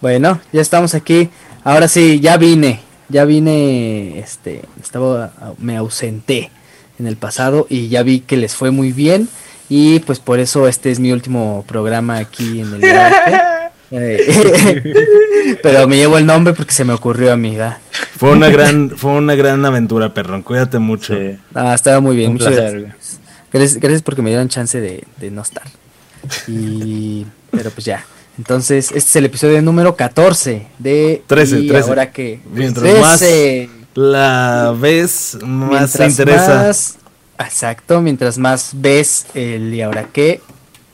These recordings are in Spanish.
Bueno, ya estamos aquí. Ahora sí, ya vine. Ya vine, este, estaba, me ausenté en el pasado y ya vi que les fue muy bien y pues por eso este es mi último programa aquí en el eh, pero me llevo el nombre porque se me ocurrió a mí, ¿verdad? Fue una gran, fue una gran aventura, perrón. Cuídate mucho. Ah, estaba muy bien. Muchas gracias. gracias. porque me dieron chance de, de no estar. Y, pero pues ya. Entonces, este es el episodio número 14 de... 13, y Ahora que... Mientras más la ves, más te interesa. exacto, mientras más ves el y ahora qué,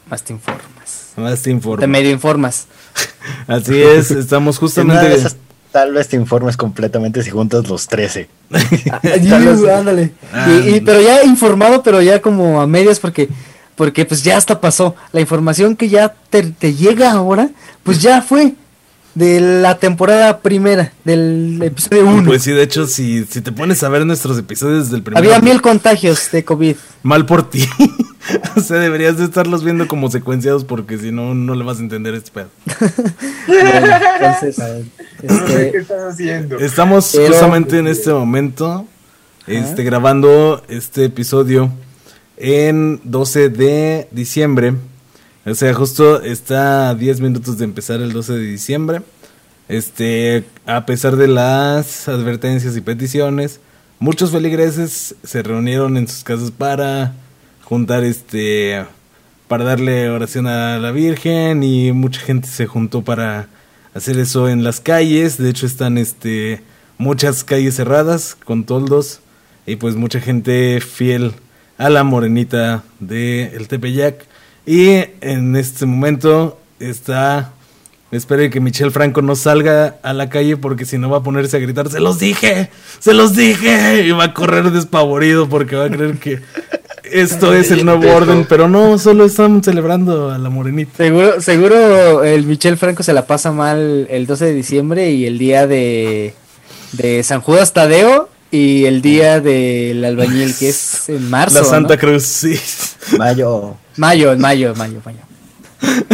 más te informas. Más te informas. Te medio informas. Así es, estamos justamente... tal vez te informes completamente si juntas los 13. Ah, ándale. y, pero ya informado, pero ya como a medias porque porque pues ya hasta pasó. La información que ya te, llega ahora, pues ya fue de la temporada primera, del episodio 1. Pues sí, de hecho, si, si te pones a ver nuestros episodios del primer... Había mil contagios de COVID. Mal por ti. o sea, deberías de estarlos viendo como secuenciados porque si no, no le vas a entender este pedo. entonces, a ver, este, ¿Qué estás haciendo? Estamos justamente en este momento este, grabando este episodio en 12 de diciembre. O sea, justo está a 10 minutos de empezar el 12 de diciembre. Este, a pesar de las advertencias y peticiones, muchos feligreses se reunieron en sus casas para juntar este para darle oración a la Virgen y mucha gente se juntó para hacer eso en las calles. De hecho están este muchas calles cerradas con toldos y pues mucha gente fiel a la morenita de el Tepeyac. Y en este momento está. Espero que Michelle Franco no salga a la calle porque si no va a ponerse a gritar, se los dije, se los dije, y va a correr despavorido porque va a creer que esto es el nuevo orden, pero no, solo están celebrando a la morenita. Seguro, seguro el Michelle Franco se la pasa mal el 12 de diciembre y el día de, de San Judas Tadeo y el día del albañil, que es en marzo. La Santa Cruz, sí. Mayo. Mayo, mayo, mayo, mayo.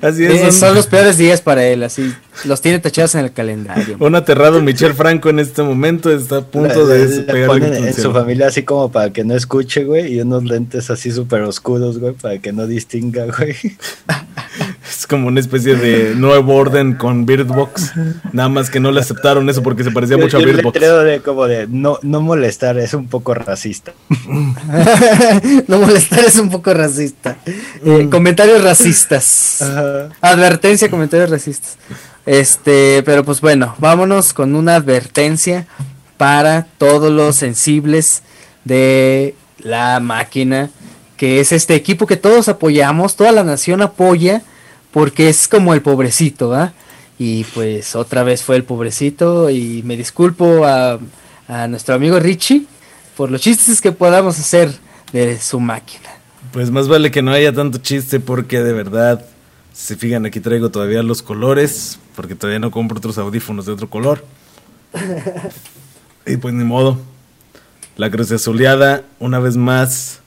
Así es. Eh, son... los peores días para él, así. Los tiene tachados en el calendario. Un aterrado Michel Franco en este momento está a punto de pegar en su familia así como para que no escuche, güey, y unos lentes así súper oscuros, güey, para que no distinga, güey. Es como una especie de nuevo orden con Birdbox. Nada más que no le aceptaron eso porque se parecía mucho a Birdbox. de como de no, no molestar, es un poco racista. no molestar es un poco racista. Eh, mm. comentarios racistas. Advertencia, comentarios racistas. Este, pero pues bueno, vámonos con una advertencia para todos los sensibles de la máquina, que es este equipo que todos apoyamos, toda la nación apoya porque es como el pobrecito, ¿va? Y pues otra vez fue el pobrecito y me disculpo a, nuestro amigo Richie por los chistes que podamos hacer de su máquina. Pues más vale que no haya tanto chiste porque de verdad, si fijan aquí traigo todavía los colores, porque todavía no compro otros audífonos de otro color. y pues ni modo. La cruz azuleada, una vez más,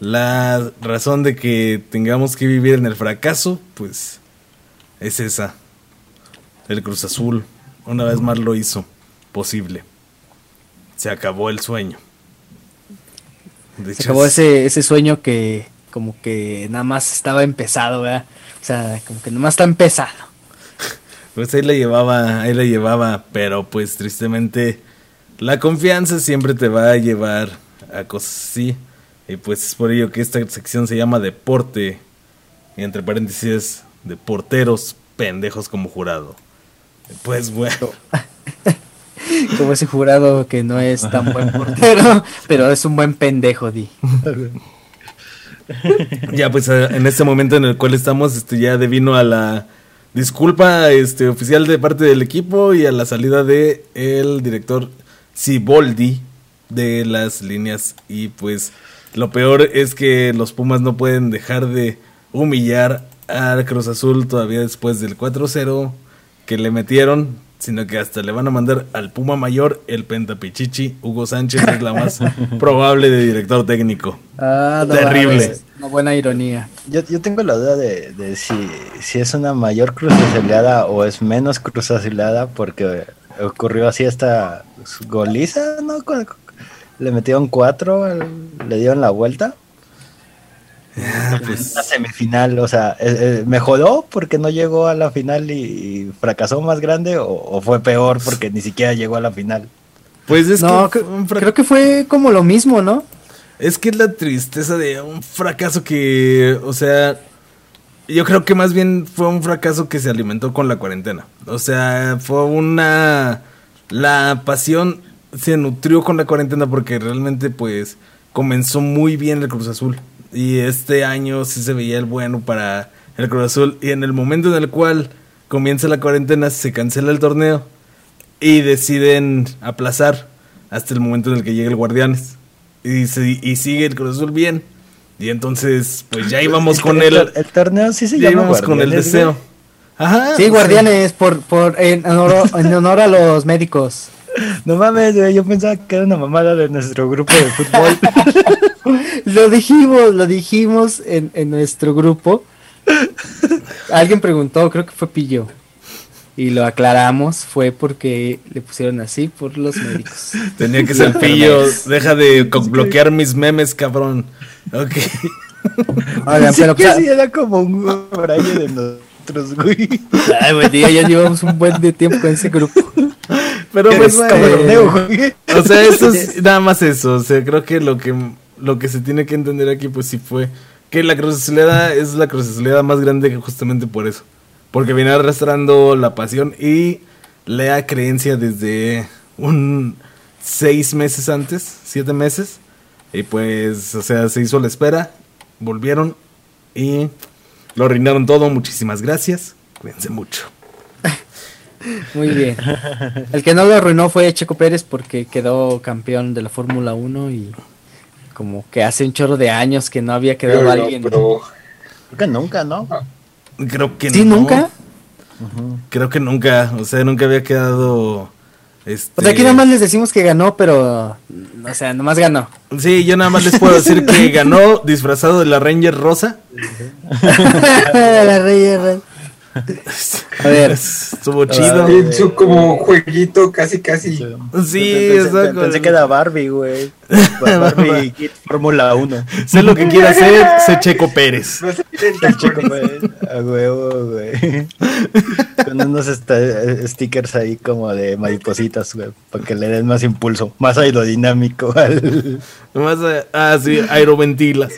la razón de que tengamos que vivir en el fracaso, pues es esa. El Cruz Azul una vez más lo hizo posible. Se acabó el sueño. Se acabó ese, ese sueño que como que nada más estaba empezado, ¿verdad? O sea, como que nada más está empezado. Pues ahí la llevaba, ahí la llevaba, pero pues tristemente la confianza siempre te va a llevar a cosas así. Y pues es por ello que esta sección se llama Deporte. Y entre paréntesis, de porteros pendejos como jurado. Pues bueno. como ese jurado que no es tan buen portero, pero es un buen pendejo, Di. ya, pues en este momento en el cual estamos, este ya devino a la disculpa este oficial de parte del equipo y a la salida de el director Ciboldi de las líneas y pues lo peor es que los Pumas no pueden dejar de humillar al Cruz Azul todavía después del 4-0 que le metieron. Sino que hasta le van a mandar al Puma Mayor el Pentapichichi. Hugo Sánchez es la más probable de director técnico. Ah, Terrible. una buena ironía. Yo, yo tengo la duda de, de si, si es una mayor cruz azulada o es menos cruz azulada, porque ocurrió así esta goliza, ¿no? Le metieron cuatro, le dieron la vuelta. Ah, pues... La semifinal, o sea, eh, eh, ¿mejoró porque no llegó a la final y, fracasó más grande o, fue peor porque ni siquiera llegó a la final? Pues es no, que creo que fue como lo mismo, ¿no? Es que es la tristeza de un fracaso que, o sea, yo creo que más bien fue un fracaso que se alimentó con la cuarentena. O sea, fue una... La pasión se nutrió con la cuarentena porque realmente pues comenzó muy bien el Cruz Azul. Y este año sí se veía el bueno para el Cruz Azul. Y en el momento en el cual comienza la cuarentena, se cancela el torneo y deciden aplazar hasta el momento en el que llegue el Guardianes. Y, y sigue el Cruz Azul bien. Y entonces, pues ya íbamos con el, el, torneo sí se ya íbamos con el deseo. Ajá. Sí, Guardianes, por, por, en, honor, en honor a los médicos. No mames, yo pensaba que era una mamada de nuestro grupo de fútbol. lo dijimos, lo dijimos en, en nuestro grupo. Alguien preguntó, creo que fue Pillo. Y lo aclaramos, fue porque le pusieron así por los médicos. Tenía que ser Pillo, deja de bloquear mis memes, cabrón. Ok. Oigan, pero que sí era como un braille de nosotros, güey. Ay, güey, ya llevamos un buen de tiempo con ese grupo. Pero pues, güey. O sea, eso es nada más eso. O sea, creo que lo que lo que se tiene que entender aquí, pues sí fue que la crucesleda es la crucesleda más grande justamente por eso. Porque viene arrastrando la pasión y la creencia desde un seis meses antes, siete meses. Y pues, o sea, se hizo la espera, volvieron y lo arruinaron todo. Muchísimas gracias. Cuídense mucho. Muy bien. El que no lo arruinó fue Checo Pérez porque quedó campeón de la Fórmula 1 y como que hace un chorro de años que no había quedado alguien. Creo que nunca, ¿no? Creo que ¿Sí, nunca? Creo que nunca, o sea, nunca había quedado... Este... O sea, aquí nada más les decimos que ganó, pero... O sea, nomás ganó. Sí, yo nada más les puedo decir que ganó disfrazado de la Ranger Rosa. la Ranger Rosa. A ver, estuvo chido. Hizo como jueguito casi casi. Sí, exacto. Pensé que era Barbie, güey. Barbie Fórmula 1. Sé lo que quiere hacer, sé Checo Pérez. Checo Pérez. A huevo, güey. Con unos stickers ahí como de maripositas, güey. Para que le den más impulso, más aerodinámico al. Más, ah, sí, aeroventilas.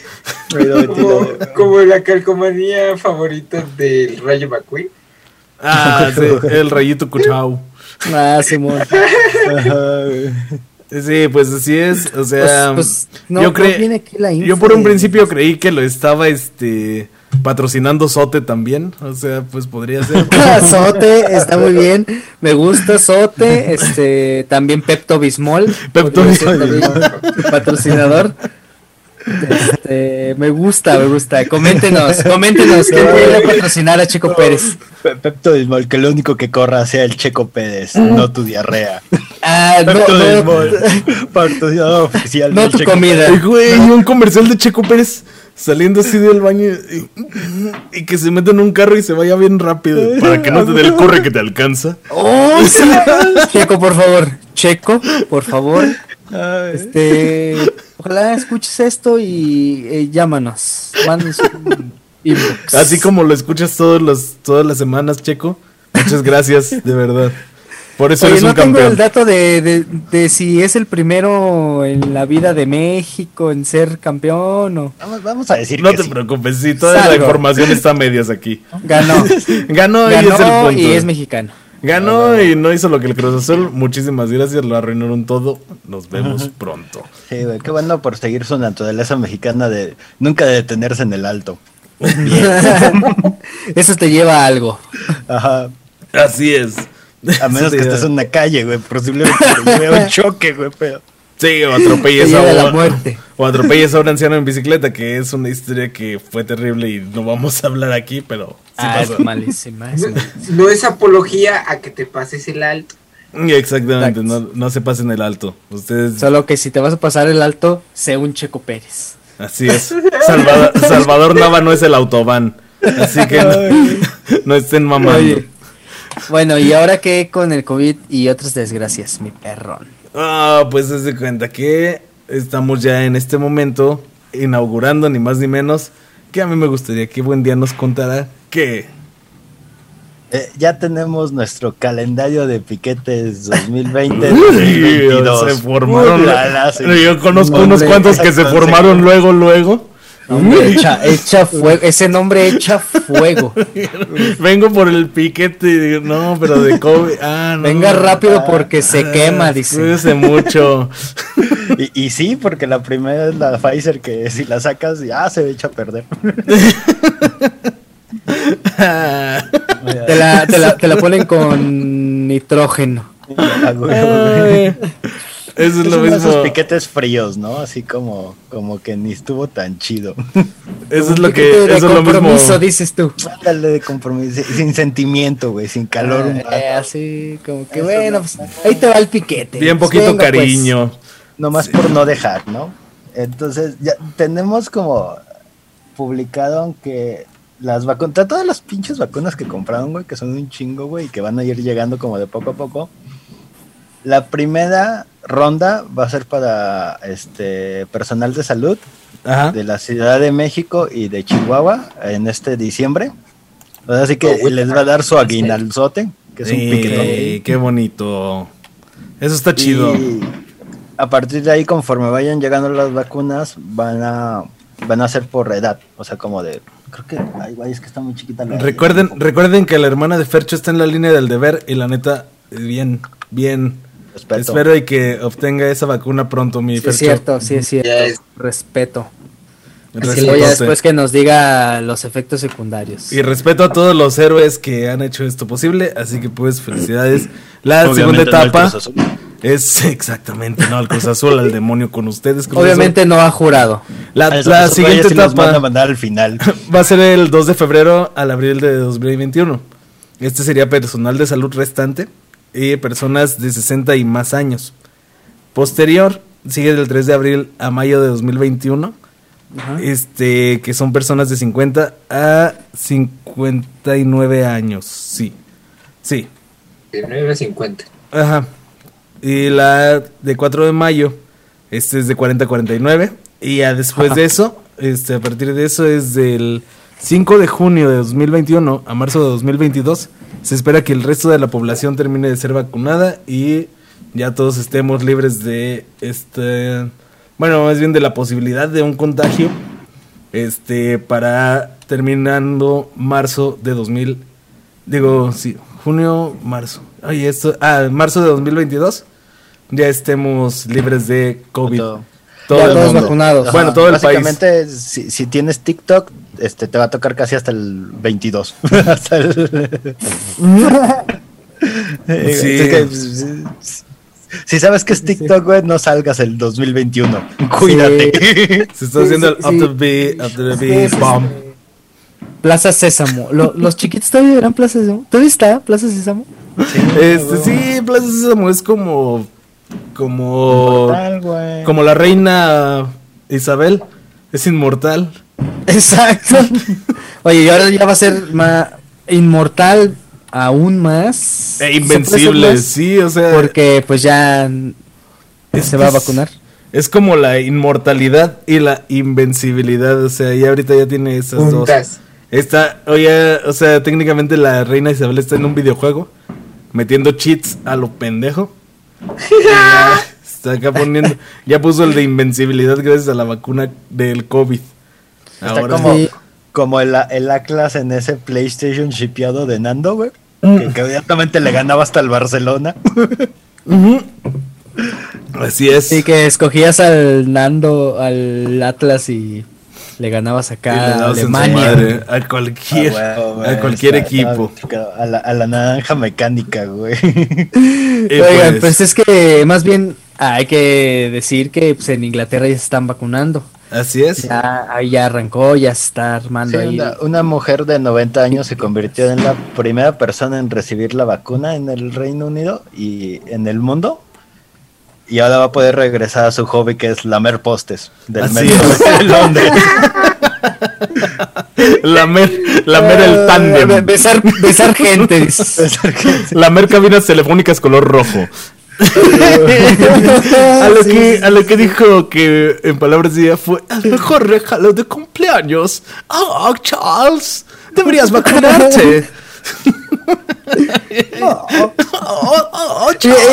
Como, como la calcomanía favorita del Rayo McQueen. Ah, sí, el rayito cuchao. Ah, Simón. Sí, pues así es, o sea, pues, pues, no, yo creí, yo por un principio creí que lo estaba, este, patrocinando Sote también, o sea, pues podría ser. Sote, está muy bien, me gusta Sote, este, también Pepto Bismol, Pepto Bismol, patrocinador. Este, me gusta, me gusta. Coméntenos, coméntenos quién puede patrocinar a Checo Pérez. Pepto Bismol, que lo único que corra sea el Checo Pérez, no tu diarrea. Ah, Pepto no, patrocinador oficial. No tu comida. güey, un comercial de Checo Pérez saliendo así del baño y, que se meta en un carro y se vaya bien rápido para que no te dé el corre que te alcanza. Oh, Checo, por favor. Checo, por favor. Este, ojalá escuches esto y eh, llámanos. Así como lo escuchas todos los, todas las semanas, Checo. Muchas gracias, de verdad. Por eso eres un campeón. tengo el dato de, de, si es el primero en la vida de México en ser campeón o... Vamos, a decir No te preocupes, si toda la información está a medias aquí. Ganó. Ganó, y es el punto. Y es mexicano. Ganó y no hizo lo que el Cruz Azul. Muchísimas gracias, lo arruinaron todo. Nos vemos pronto. Sí, güey, qué bueno por seguir su naturaleza mexicana de nunca detenerse en el alto. Eso te lleva a algo. Ajá. Así es. A menos que estés en una calle, güey. Posiblemente te un choque, güey, pero. Sí, o atropellas a, la muerte. o atropellas a un anciano en bicicleta, que es una historia que fue terrible y no vamos a hablar aquí, pero sí Ah, pasó. es malísima. es No, malísima. no es apología a que te pases el alto. Exactamente, no, no se pasen el alto. Ustedes, Solo que si te vas a pasar el alto, sé un Checo Pérez. así es. Salvador, Salvador Nava no es el autobán. Así que no, no estén mamando. Oye. Bueno, y ahora que con el COVID y otras desgracias, mi perrón. Ah, pues se de cuenta que estamos ya en este momento inaugurando ni más ni menos que a mí me gustaría que buen día nos contara que Eh, ya tenemos nuestro calendario de piquetes 2020. Sí, 2022. se formaron. Uy, la, la, sí. Yo conozco unos cuantos que se formaron luego, luego. Echa, echa fuego. Ese nombre echa fuego. Vengo por el piquete. y digo, No, pero de COVID. Ah, no. Venga rápido porque se Ah, quema, dice. Cuídese mucho. Y, y sí, porque la primera es la Pfizer que si la sacas, ya se echa a perder. Te la, te la, te la ponen con nitrógeno. Ah, Ay, güey. Eso es Es lo uno de esos mismo. piquetes fríos, ¿no? Así como, como que ni estuvo tan chido. Eso es lo que. de Eso es lo compromiso, mismo. dices tú. Ándale de compromiso, sin sentimiento, güey, sin calor. humano. Eh, así, como que bueno, pues, ahí te va el piquete. Bien Pues, poquito venga, pues. cariño. Nomás por no dejar, ¿no? Entonces, ya tenemos como publicado aunque las vacunas, todas las pinches vacunas que compraron, güey, que son un chingo, güey, y que van a ir llegando como de poco a poco. La primera ronda va a ser para este personal de salud Ajá. de la Ciudad de México y de Chihuahua en este diciembre. Así que Oh, les va a dar su aguinalzote, que es un piquetón. qué bonito. Eso está chido. Y a partir de ahí, conforme vayan llegando las vacunas, van a van a ser por edad. O sea, como de. Creo que. Ay, es que está muy chiquita la. Recuerden, recuerden que la hermana de Fercho está en la línea del deber y la neta, bien, bien. Respeto. Espero y que obtenga esa vacuna pronto, mi Sí, es cierto, sí es cierto. Respeto. Luego ya después que nos diga los efectos secundarios. Y respeto a todos los héroes que han hecho esto posible, así que pues felicidades. La segunda Obviamente no el etapa Cruz Azul. es exactamente, no, al Cruz Azul, al demonio con ustedes. Cruz Obviamente no ha jurado. La, A esos la siguiente sí los van a etapa mandar al final. va a ser el 2 de febrero al abril de 2021. Este sería personal de salud restante y personas de 60 y más años. Posterior, sigue del 3 de abril a mayo de 2021. Ajá. Este, que son personas de 50 a 59 años. Sí. Sí. De 9 a 50. Ajá. Y la de 4 de mayo, este es de 40 a 49. Y ya después de eso, este, a partir de eso es del 5 de junio de 2021 a marzo de 2022. Se espera que el resto de la población termine de ser vacunada y ya todos estemos libres de este, bueno, más bien de la posibilidad de un contagio, este, para terminando marzo de 2000, digo, sí, junio, marzo. Oye, esto, ah, marzo de 2022 ya estemos libres de COVID. Todo. Todo Ya el todos mundo. vacunados. Bueno, todo el país. Básicamente, si, si tienes TikTok, este te va a tocar casi hasta el 22. hasta el... Sí. Pues, si sabes que es TikTok, güey, no salgas el 2021. Cuídate. Se está haciendo sí, el after the Sí, Big sí, sí. Bomb. Plaza Sésamo. Lo- los chiquitos todavía verán Plaza Sésamo. ¿Todavía está Plaza Sésamo? Este, sí, Plaza Sésamo es como. Como. Inmortal, güey. Como la reina Isabel. Es inmortal. Exacto. Oye, y ahora ya va a ser más inmortal aún más. E ¿Se puede ser invencible, más? sí, o sea. Porque pues ya es se va a vacunar. Es como la inmortalidad y la invencibilidad. O sea, ya ahorita ya tiene esas dos. Está, oye, o sea, técnicamente la reina Isabel está en un videojuego. Metiendo cheats a lo pendejo. Y ya está acá poniendo. Ya puso el de invencibilidad gracias a la vacuna del COVID. Está Ahora como, sí. como el, el Atlas en ese PlayStation shipeado de Nando, güey. Mm. Que, inmediatamente le ganaba hasta el Barcelona. Así es. Sí, que escogías al Nando, al Atlas y le ganabas acá le a Alemania. madre, a cualquier, Ah, a cualquier está- equipo. está- a, la, a la naranja mecánica, güey. Oigan, pues, pues es que más bien hay que decir que pues, en Inglaterra ya se están vacunando. Así es. Ya, ahí ya arrancó, ya se está armando ahí. Una, una, mujer de 90 años se convirtió en la primera persona en recibir la vacuna en el Reino Unido y en el mundo. Y ahora va a poder regresar a su hobby que es lamer postes del metro de Londres. lamer, lamer el tándem. Besar, besar gente. lamer cabinas telefónicas color rojo. a, lo que, a lo que dijo que en palabras de ella fue el mejor regalo de cumpleaños. Oh, Charles, deberías vacunarte. oh, oh, oh,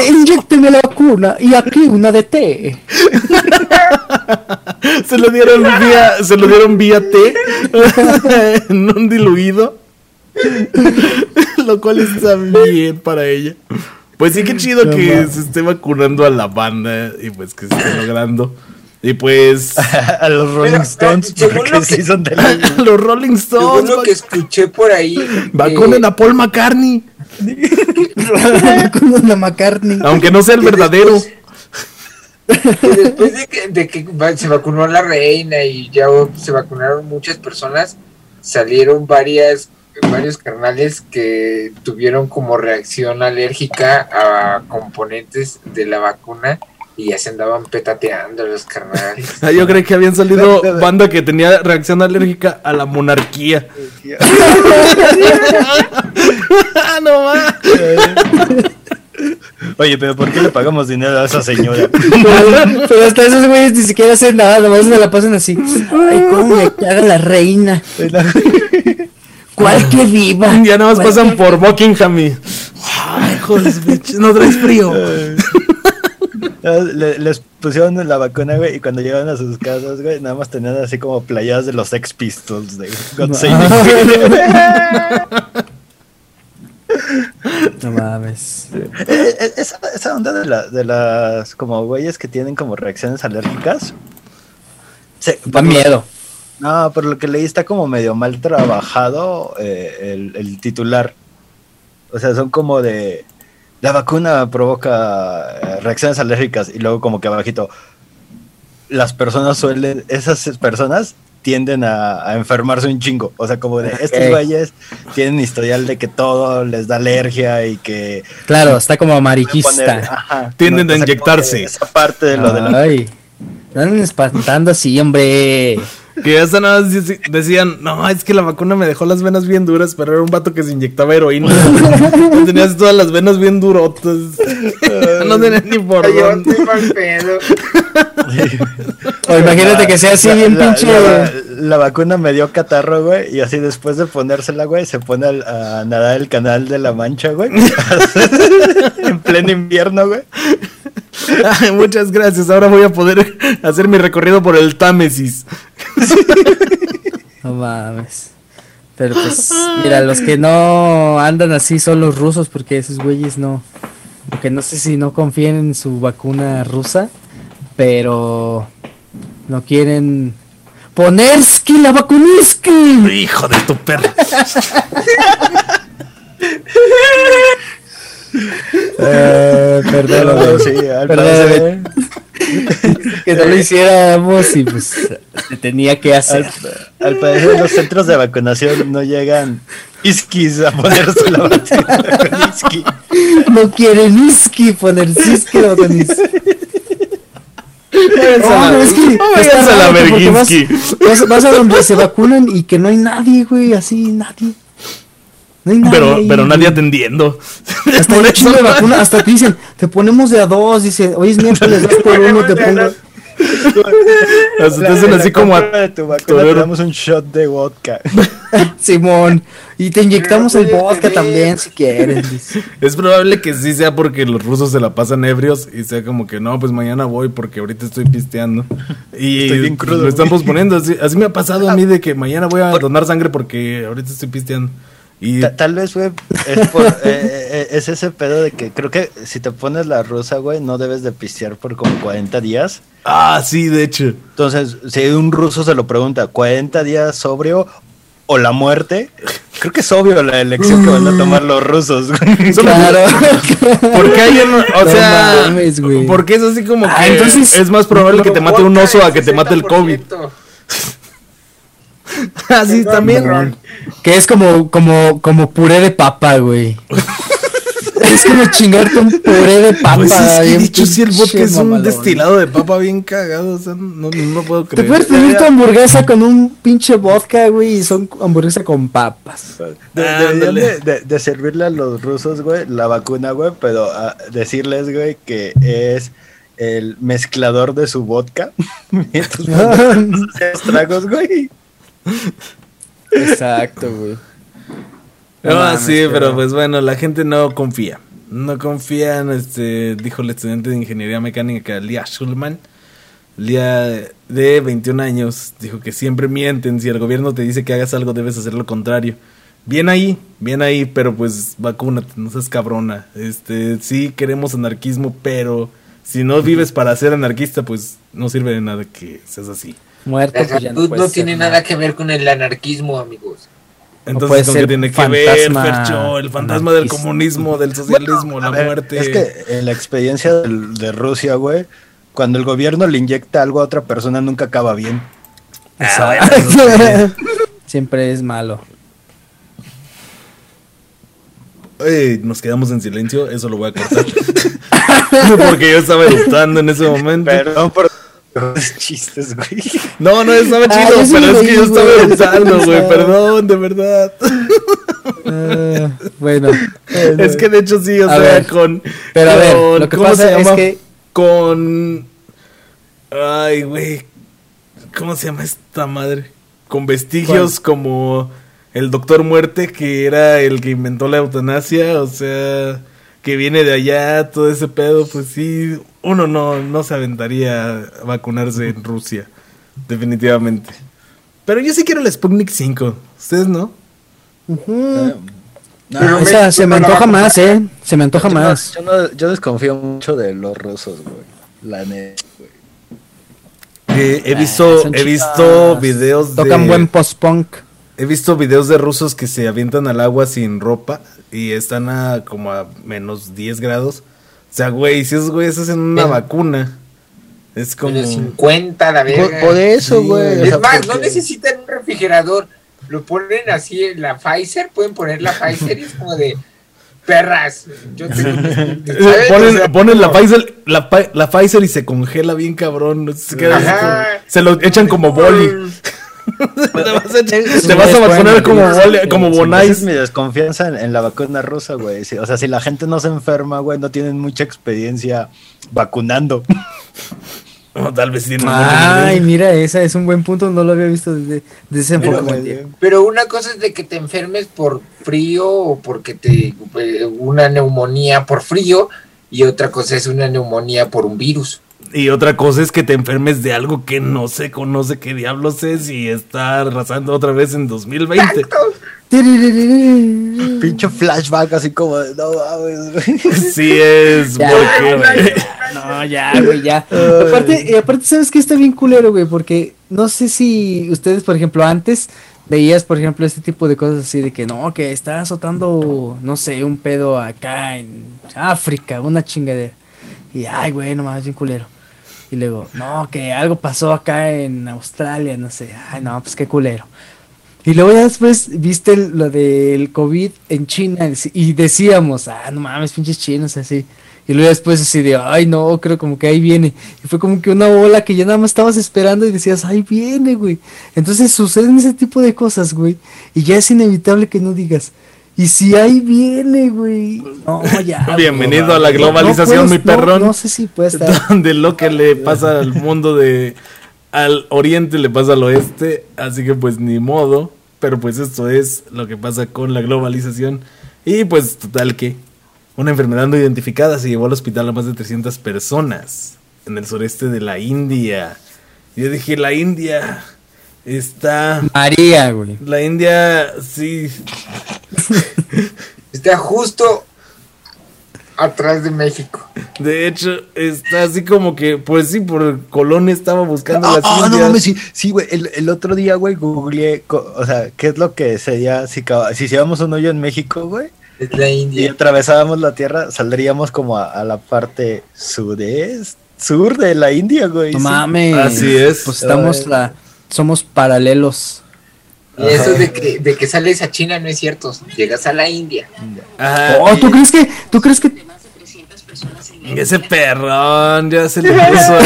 inyecteme la vacuna y aquí una de té. se lo dieron vía, se lo dieron vía té, en un diluido, lo cual está bien para ella. Pues sí, qué chido que se esté vacunando a la banda y pues que se esté logrando. Y pues. a los Rolling Stones. porque sí son de los Rolling Stones. Según lo que escuché por ahí. Vacunen a Paul McCartney. Vacunen a McCartney. Aunque no sea el verdadero. Después de que, de que se vacunó la reina y ya se vacunaron muchas personas, salieron varias varios carnales que tuvieron como reacción alérgica a componentes de la vacuna y ya se andaban petateando los carnales. Ah, yo creí que habían salido banda que tenía reacción alérgica a la monarquía. no más. Oye, pero ¿por qué le pagamos dinero a esa señora? pero, hasta esos güeyes ni siquiera hacen nada, nomás me la pasan así. Ay, cómo me caga la reina. ¿Cuál que viva? Ya nada más pasan por Buckingham y. Ay, joder, no traes frío. Les pusieron la vacuna, güey, y cuando llegaron a sus casas, güey, nada más tenían así como playadas de los Sex Pistols de God No mames. Eh, eh, esa, esa onda de, la, de las como güeyes que tienen como reacciones alérgicas. Se, da miedo. No, por lo que leí está como medio mal trabajado eh, el, titular. O sea, son como de... La vacuna provoca eh, reacciones alérgicas y luego como que abajito. Las personas suelen... Esas personas tienden a, enfermarse un chingo. O sea, como de estos güeyes tienen historial de que todo les da alergia y que... Claro, está como amarillista. tienden a inyectarse. Esa parte de lo de la... Están espantando así, hombre. Que hasta nada más decían, no, es que la vacuna me dejó las venas bien duras, pero era un vato que se inyectaba heroína. Tenías todas las venas bien durotas. no tenía ni por dónde. o imagínate que sea así bien pinche. La, vacuna me dio catarro, güey, y así después de ponérsela, güey, se pone a, nadar el canal de la mancha, güey. en pleno invierno, güey. muchas gracias. Ahora voy a poder hacer mi recorrido por el Támesis. No mames. Pero pues, mira, los que no andan así son los rusos, porque esos güeyes no. Porque no sé si no confían en su vacuna rusa, pero no quieren ponerski la vacuniski. Hijo de tu perro. eh, perdón, sí, al que no lo hiciéramos y pues se tenía que hacer. Al, parecer los centros de vacunación no llegan iskis a ponerse la vacuna con iski. No quieren iski ponerse iski la vacuna. No, es que vas, vas a donde se vacunan y que no hay nadie, güey, así, nadie pero, pero nadie atendiendo. Hasta por eso de vacuna, hasta te dicen, te ponemos de a dos, dice, hoy es miércoles, dos por uno, te pongo. Hasta te hacen así como a. De tu vacuna, te damos un shot de vodka. Simón. Y te inyectamos el vodka también si quieres. Es probable que sí sea porque los rusos se la pasan ebrios y sea como que no, pues mañana voy porque ahorita estoy pisteando. Y estoy bien crudo. Lo están posponiendo. Así, así me ha pasado a mí de que mañana voy a donar sangre porque ahorita estoy pisteando. Y... tal vez, güey, es, por, eh, eh, es ese pedo de que creo que si te pones la rusa, güey, no debes de pistear por como 40 días. Ah, sí, de hecho. Entonces, si un ruso se lo pregunta, ¿40 días sobrio o la muerte, creo que es obvio la elección que van a tomar los rusos. Claro. Porque hay un, o sea, porque es así como ah, que entonces, es más probable que te mate un oso a que te mate el COVID. Así también. Que es como, como, como puré de papa, güey. es como chingarte un puré de papa. Pues es que dicho si el vodka es un destilado de papa bien cagado, o sea, no, no puedo creer. Te puedes pedir tu hamburguesa con un pinche vodka, güey, y son hamburguesa con papas. De, de, servirle a los rusos, güey, la vacuna, güey, pero a decirles, güey, que es el mezclador de su vodka. tragos, güey. Exacto, güey. No, sí, pero pues bueno, la gente no confía. No confía en este, dijo el estudiante de ingeniería mecánica Lia Schulman. Lia de 21 años dijo que siempre mienten. Si el gobierno te dice que hagas algo, debes hacer lo contrario. Bien ahí, bien ahí, pero pues vacúnate, no seas cabrona. Este, sí queremos anarquismo, pero si no vives para ser anarquista, pues no sirve de nada que seas así. Muerto, pues ya no, no tiene nada que ver con el anarquismo, amigos. Entonces, ¿con qué tiene que ver, El fantasma del comunismo, del socialismo, la muerte. Es que en la experiencia de, Rusia, güey, cuando el gobierno le inyecta algo a otra persona, nunca acaba bien. Ah, Siempre es malo. nos quedamos en silencio, eso lo voy a cortar. Porque yo estaba editando en ese momento. Perdón por chistes, güey. No, no estaba ah, chido, pero es que yo estaba pensando, güey. Perdón, de verdad. Uh, bueno, Es que de hecho sí, o sea, con. Pero a ver, lo que pasa es que. Con. Ay, güey. ¿Cómo se llama esta madre? Con vestigios como el Doctor Muerte, que era el que inventó la eutanasia, o sea que viene de allá, todo ese pedo, pues sí, uno no, no se aventaría a vacunarse en Rusia, definitivamente. Pero yo sí quiero el Sputnik 5, ¿ustedes no? no, o sea, se me antoja más, ¿eh? Se me antoja más. yo, yo, desconfío mucho de los rusos, güey. La neta, güey. Eh, he visto, he visto videos de... Tocan buen post-punk. He visto videos de rusos que se avientan al agua sin ropa y están a como a menos 10 grados. O sea, güey, si esos güeyes hacen una vacuna, es como. 50 la verga. Por, eso, güey. Es más, no necesitan un refrigerador. Lo ponen así en la Pfizer, pueden poner la Pfizer y es como de perras. Yo ponen, ponen la Pfizer, la, la, Pfizer y se congela bien cabrón. Se, se lo echan como boli te vas a, vacunar como, como Bonais. es mi desconfianza en, la vacuna rusa, güey. o sea, si la gente no se enferma, güey, no tienen mucha experiencia vacunando. tal vez tienen Ay, mira, esa es un buen punto, no lo había visto desde, ese enfoque. Pero, una cosa es de que te enfermes por frío o porque te eh, una neumonía por frío y otra cosa es una neumonía por un virus. Y otra cosa es que te enfermes de algo que no se conoce qué diablos es y está arrasando otra vez en 2020. Pincho flashback así como de, no Sí es, No, ya, güey, ya. aparte, y aparte, ¿sabes que Está bien culero, güey, porque no sé si ustedes, por ejemplo, antes veías, por ejemplo, este tipo de cosas así de que no, que está azotando, no sé, un pedo acá en África, una chingadera. Y ay, güey, nomás bien culero. Y luego, no, que algo pasó acá en Australia, no sé. Ay, no, pues qué culero. Y luego ya después viste lo del COVID en China y decíamos, ah, no mames, pinches chinos, así. Y luego después así de, ay, no, creo como que ahí viene. Y fue como que una bola que ya nada más estabas esperando y decías, ahí viene, güey. Entonces suceden ese tipo de cosas, güey. Y ya es inevitable que no digas, y si ahí viene, güey. No, ya. Bienvenido a la globalización, mi perrón. No, sé si puede estar. Donde lo que le pasa al mundo de. Al oriente le pasa al oeste. Así que, pues, ni modo. Pero, pues, esto es lo que pasa con la globalización. Y, pues, total que. Una enfermedad no identificada se llevó al hospital a más de 300 personas. En el sureste de la India. Yo dije, la India. Está. María, güey. La India, sí. Está justo atrás de México. De hecho, está así como que, pues sí, por Colón estaba buscando Ah, las ah, no indias. mames, sí, sí, güey. El, el otro día, güey, googleé, co- o sea, ¿qué es lo que sería si, si hiciéramos un hoyo en México, güey? Es la Y India. atravesábamos la tierra, saldríamos como a, a la parte sudeste, sur de la India, güey. No sí. mames. Así es. Pues estamos la, somos paralelos. Y eso de que, de que sales a China no es cierto. Llegas a la India. Ajá, Oh, ¿tú crees que, tú crees que Ese perrón ya se le puso.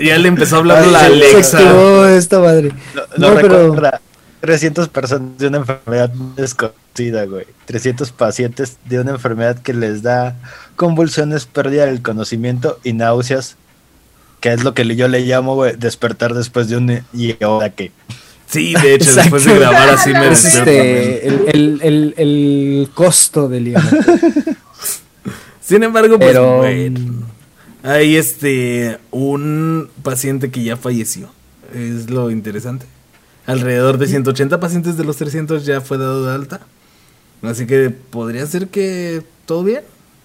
ya le empezó a hablar Ay, la Alexa. esta madre? No, No, no pero- recuerda. 300 personas de una enfermedad desconocida, güey. 300 pacientes de una enfermedad que les da convulsiones, pérdida del conocimiento y náuseas, que es lo que yo le llamo, güey, despertar después de un... ¿Y ahora qué? Sí, de hecho, Exacto. después de grabar así me Es este, el, el, el, el costo del IMAX. Sin embargo, pues Pero- bueno. Hay este un paciente que ya falleció. Es lo interesante. Alrededor de 180 pacientes de los 300 ya fue dado de alta. Así que podría ser que todo bien.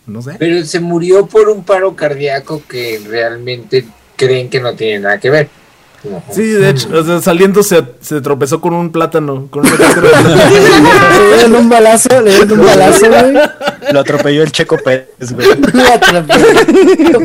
No sé. Pero se murió por un paro cardíaco que realmente creen que no tiene nada que ver. Sí, de hecho, o sea, saliendo se, se tropezó con un plátano. Con una de plátano. Le dieron un balazo, le dieron un balazo, güey. Lo atropelló el Checo Pérez, güey. Lo atropelló.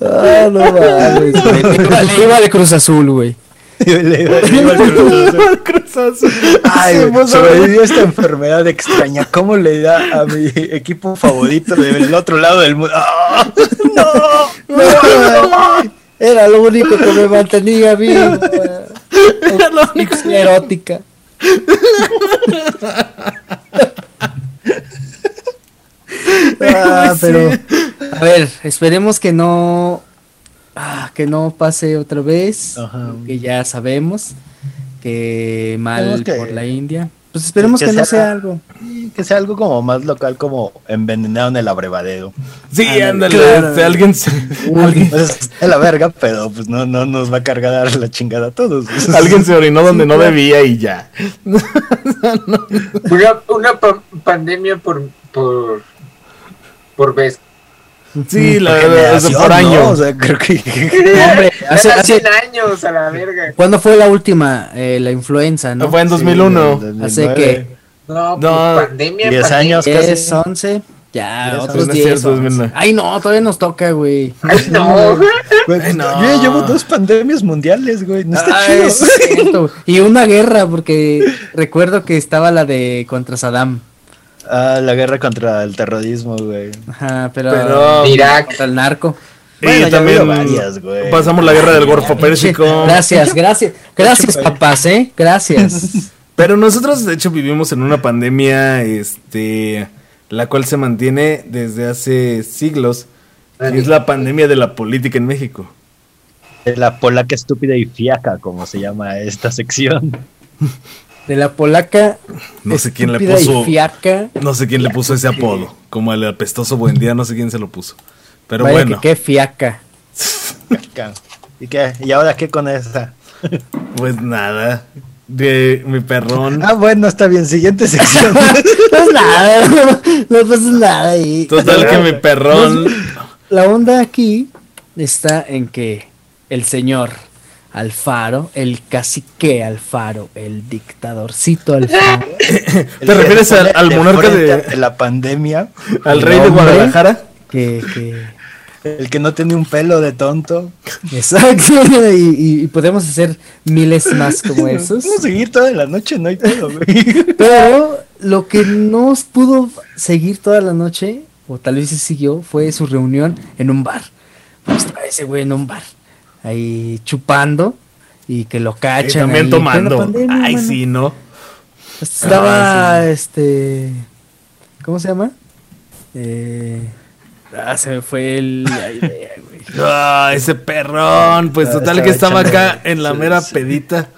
Ah, no mames, güey. Le iba- iba de Cruz Azul, güey. Le- le- le iba al Cruz Azul. Cruz Azul. Ay, sobrevivió esta enfermedad extraña. ¿Cómo le da a mi equipo favorito del otro lado del mundo? ¡Ah! ¡No! No, Era lo único que me mantenía vivo. Era lo único. Asfixia erótica. Ah, pero a ver, esperemos que no ah, que no pase otra vez, Ajá. que ya sabemos que mal que- por la India. Pues esperemos que, que no sea- sea algo. Que sea algo como más local, como envenenaron el abrevadero. Sí, Ándale, ándale. claro. este, alguien se, alguien, Pues es la verga, pero pues no, no nos va a cargar la chingada a todos. alguien se orinó donde no debía y ya. Una, una pa- pandemia por, por, por vez. Sí, la verdad, Generación, por ¿no? año. O sea, creo que. No, hombre, hace, hace- 100 años a la verga. ¿Cuándo fue la última? Eh, la influenza, ¿no? Fue en 2001. Sí, Hace 2009. que No, No, pues, pandemia. 10 pandemia. años. casi. 10, 11, ya, otros no es 10. cierto, 11. 2009. Ay, no, todavía nos toca, güey. Ay, no. Güey, Ay, no. Yo ya llevo dos pandemias mundiales, güey. No está Ay, chido. es. Y una guerra, porque recuerdo que estaba la de contra Saddam. Ah, la guerra contra el terrorismo, güey. Ajá, pero, Pero- Irak. contra el narco. Bueno, y ya también veo varias, güey. pasamos la guerra del Golfo Pérsico. Gracias, gracias. Gracias, papás, ¿eh? Gracias. Pero nosotros, de hecho, vivimos en una pandemia, este, la cual se mantiene desde hace siglos. Y es la pandemia de la política en México. La polaca estúpida y fiaca, como se llama esta sección. De la polaca. No sé quién le puso- fiaca. No sé quién le puso ese apodo. Como el apestoso buen día, no sé quién se lo puso. Pero Vaya bueno, que qué fiaca. ¿Y qué? ¿Y ahora qué con esa? pues nada. De mi perrón. Ah, bueno, está bien. Siguiente sección. No nada, no pasa nada ahí. Total que mi perrón. La onda aquí está en que el señor Alfaro, el cacique Alfaro, el dictadorcito Alfaro, ¿Te refieres al, al monarca de. la pandemia? al rey de. Guadalajara? que, que El que no tiene un pelo de tonto. exacto, y, y- y podemos hacer miles más como esos. Vamos a seguir toda la noche, no hay. Pero lo que no pudo seguir toda la noche, o tal vez sí siguió, fue su reunión en un bar. Pues ese güey en un bar, ahí chupando y que lo cachan. también ahí en tomando. pandemia, Ay, mano. sí, ¿no? Estaba, Ah, este, ¿cómo se llama? Eh, ah, se me fue el... Ah, ese perrón. Pues Ah, total estaba que estaba acá en la sí, mera sí. pedita,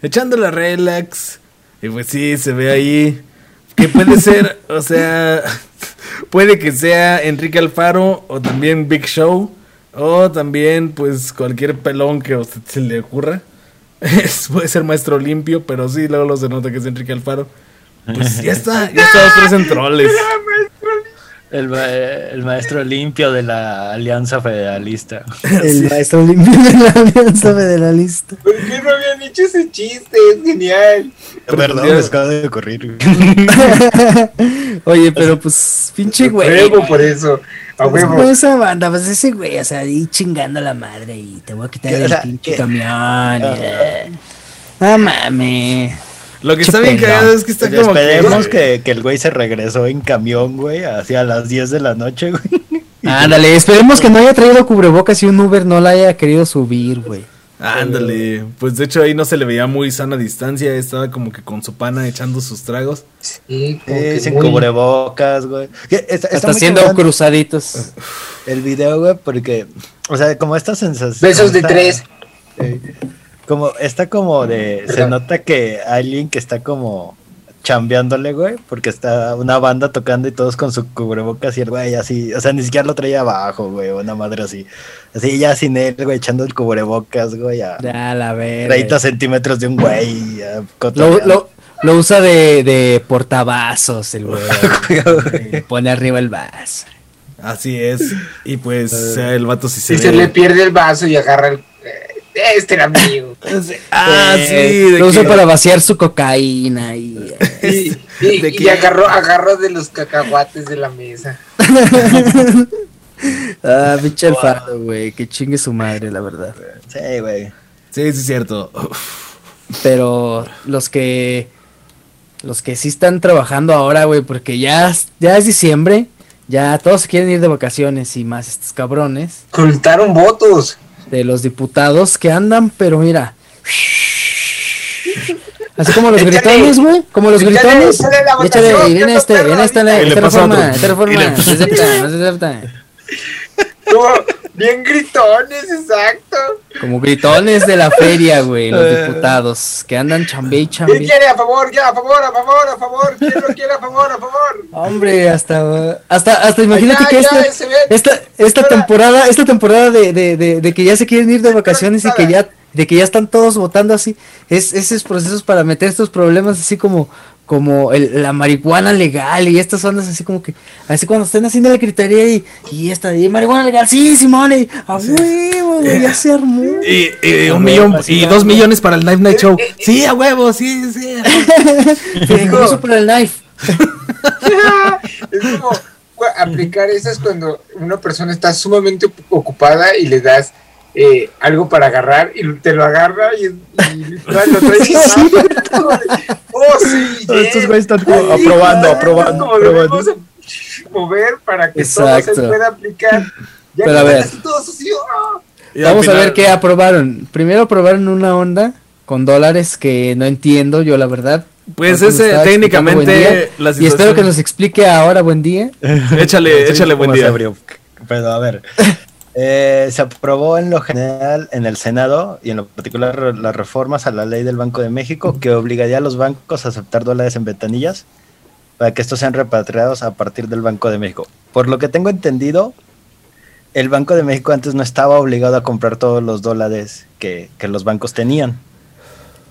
echando la relax. Y pues sí, se ve ahí. Que puede ser, o sea, puede que sea Enrique Alfaro o también Big Show. O también, pues, cualquier pelón que a usted se le ocurra. Es- puede ser maestro limpio, pero sí, luego lo se nota que es Enrique Alfaro. Pues ya está, ya está tres en troles. El, el, maestro limpio de la Alianza Federalista. El maestro limpio de la Alianza Federalista. ¿Por qué no habían hecho ese chiste? Es genial. Perdón, me acaba de ocurrir. Oye, pero pues, pinche güey. Por eso. A Pues, huevo. pues, esa banda, pues ese güey, o sea, ahí chingando a la madre y te voy a quitar el pinche que- camión. y- No mames. Lo que está bien cagado es que está como que. Esperemos que, que el güey se regresó en camión, güey, hacia las 10 de la noche, güey. Ándale, esperemos que no haya traído cubrebocas y un Uber no la haya querido subir, güey. Ándale, pues de hecho ahí no se le veía muy sana distancia, estaba como que con su pana echando sus tragos. Sí, como que Eh, sin muy- cubrebocas, güey. Que Está, está Está muy haciendo cruzaditos. el video, güey, porque, o sea, como esta sensación. Besos de tres. eh, como, está como de, se nota que alguien que está como chambeándole, güey, porque está una banda tocando y todos con su cubrebocas y el güey así, o sea, ni siquiera lo traía abajo, güey, una madre así. Así ya sin él, güey, echando el cubrebocas, güey, a Ya, la verga. 30 centímetros de un güey. a Lo, cotorrear. lo, lo usa de, de portavasos el güey. Le Pone arriba el vaso. Así es. Y pues sea, el vato sí se Si se le pierde el vaso y agarra el. Este era mío. Ah, sí, de lo usa que- para vaciar su cocaína y... Y, y- ¿De y qué? agarró, agarró de los cacahuates de la mesa. ah, pinche Alfaro, güey. Que chingue su madre, la verdad. Sí, güey. Sí, sí, es cierto. Pero los que... Los que sí están trabajando ahora, güey, porque ya, ya es diciembre. Ya todos se quieren ir de vacaciones y más estos cabrones. Contaron votos. De los diputados que andan, pero mira. Así como los Échale. gritones, güey. Como los Échale, gritones. échale y viene este, viene este, le esta pasa reforma, esta reforma. No se acepta, no se acepta. Bien gritones, exacto. Como gritones de la feria, güey, los diputados. Que andan chambe y ¿Quién chambe. quiere a favor? ¿Quiere a favor? ¿A favor? ¿A favor? ¿Quién lo quiere a favor? ¿A favor? Hombre, hasta, hasta, hasta imagínate Ya, que ya, esta, esta Ahora- temporada, esta temporada de, de, de, de que ya se quieren ir de vacaciones y que ya, de que ya están todos votando así, es esos procesos para meter estos problemas así como, como el, la marihuana legal y estas ondas así como que, así cuando estén haciendo la criteria y, y esta, y marihuana legal, sí, Simón, y a huevo, güey, ya se armó. Y, y un millón y dos millones para el Night Night Show. Sí, a huevo, sí, sí. Incluso para el knife. es como aplicar esas cuando una persona está sumamente ocupada y le das eh, algo para agarrar y te lo agarra y, lo traes Sí, sí. Oh, sí, Estos güeyes están como Ay, aprobando, aprobando, como lo aprobando. vamos a mover para que todo se pueda aplicar. Ya Pero que a ver. todo sucio. ¡ah! Vamos a ver qué aprobaron. Primero aprobaron una onda con dólares que no entiendo yo la verdad. Pues ese técnicamente la Y espero situación- que nos explique ahora buen día. Échale, échale buen día. Pero a ver, eh, se aprobó en lo general en el Senado y en lo particular las reformas a la ley del Banco de México que obligaría a los bancos a aceptar dólares en ventanillas para que estos sean repatriados a partir del Banco de México. Por lo que tengo entendido, el Banco de México antes no estaba obligado a comprar todos los dólares que, que los bancos tenían.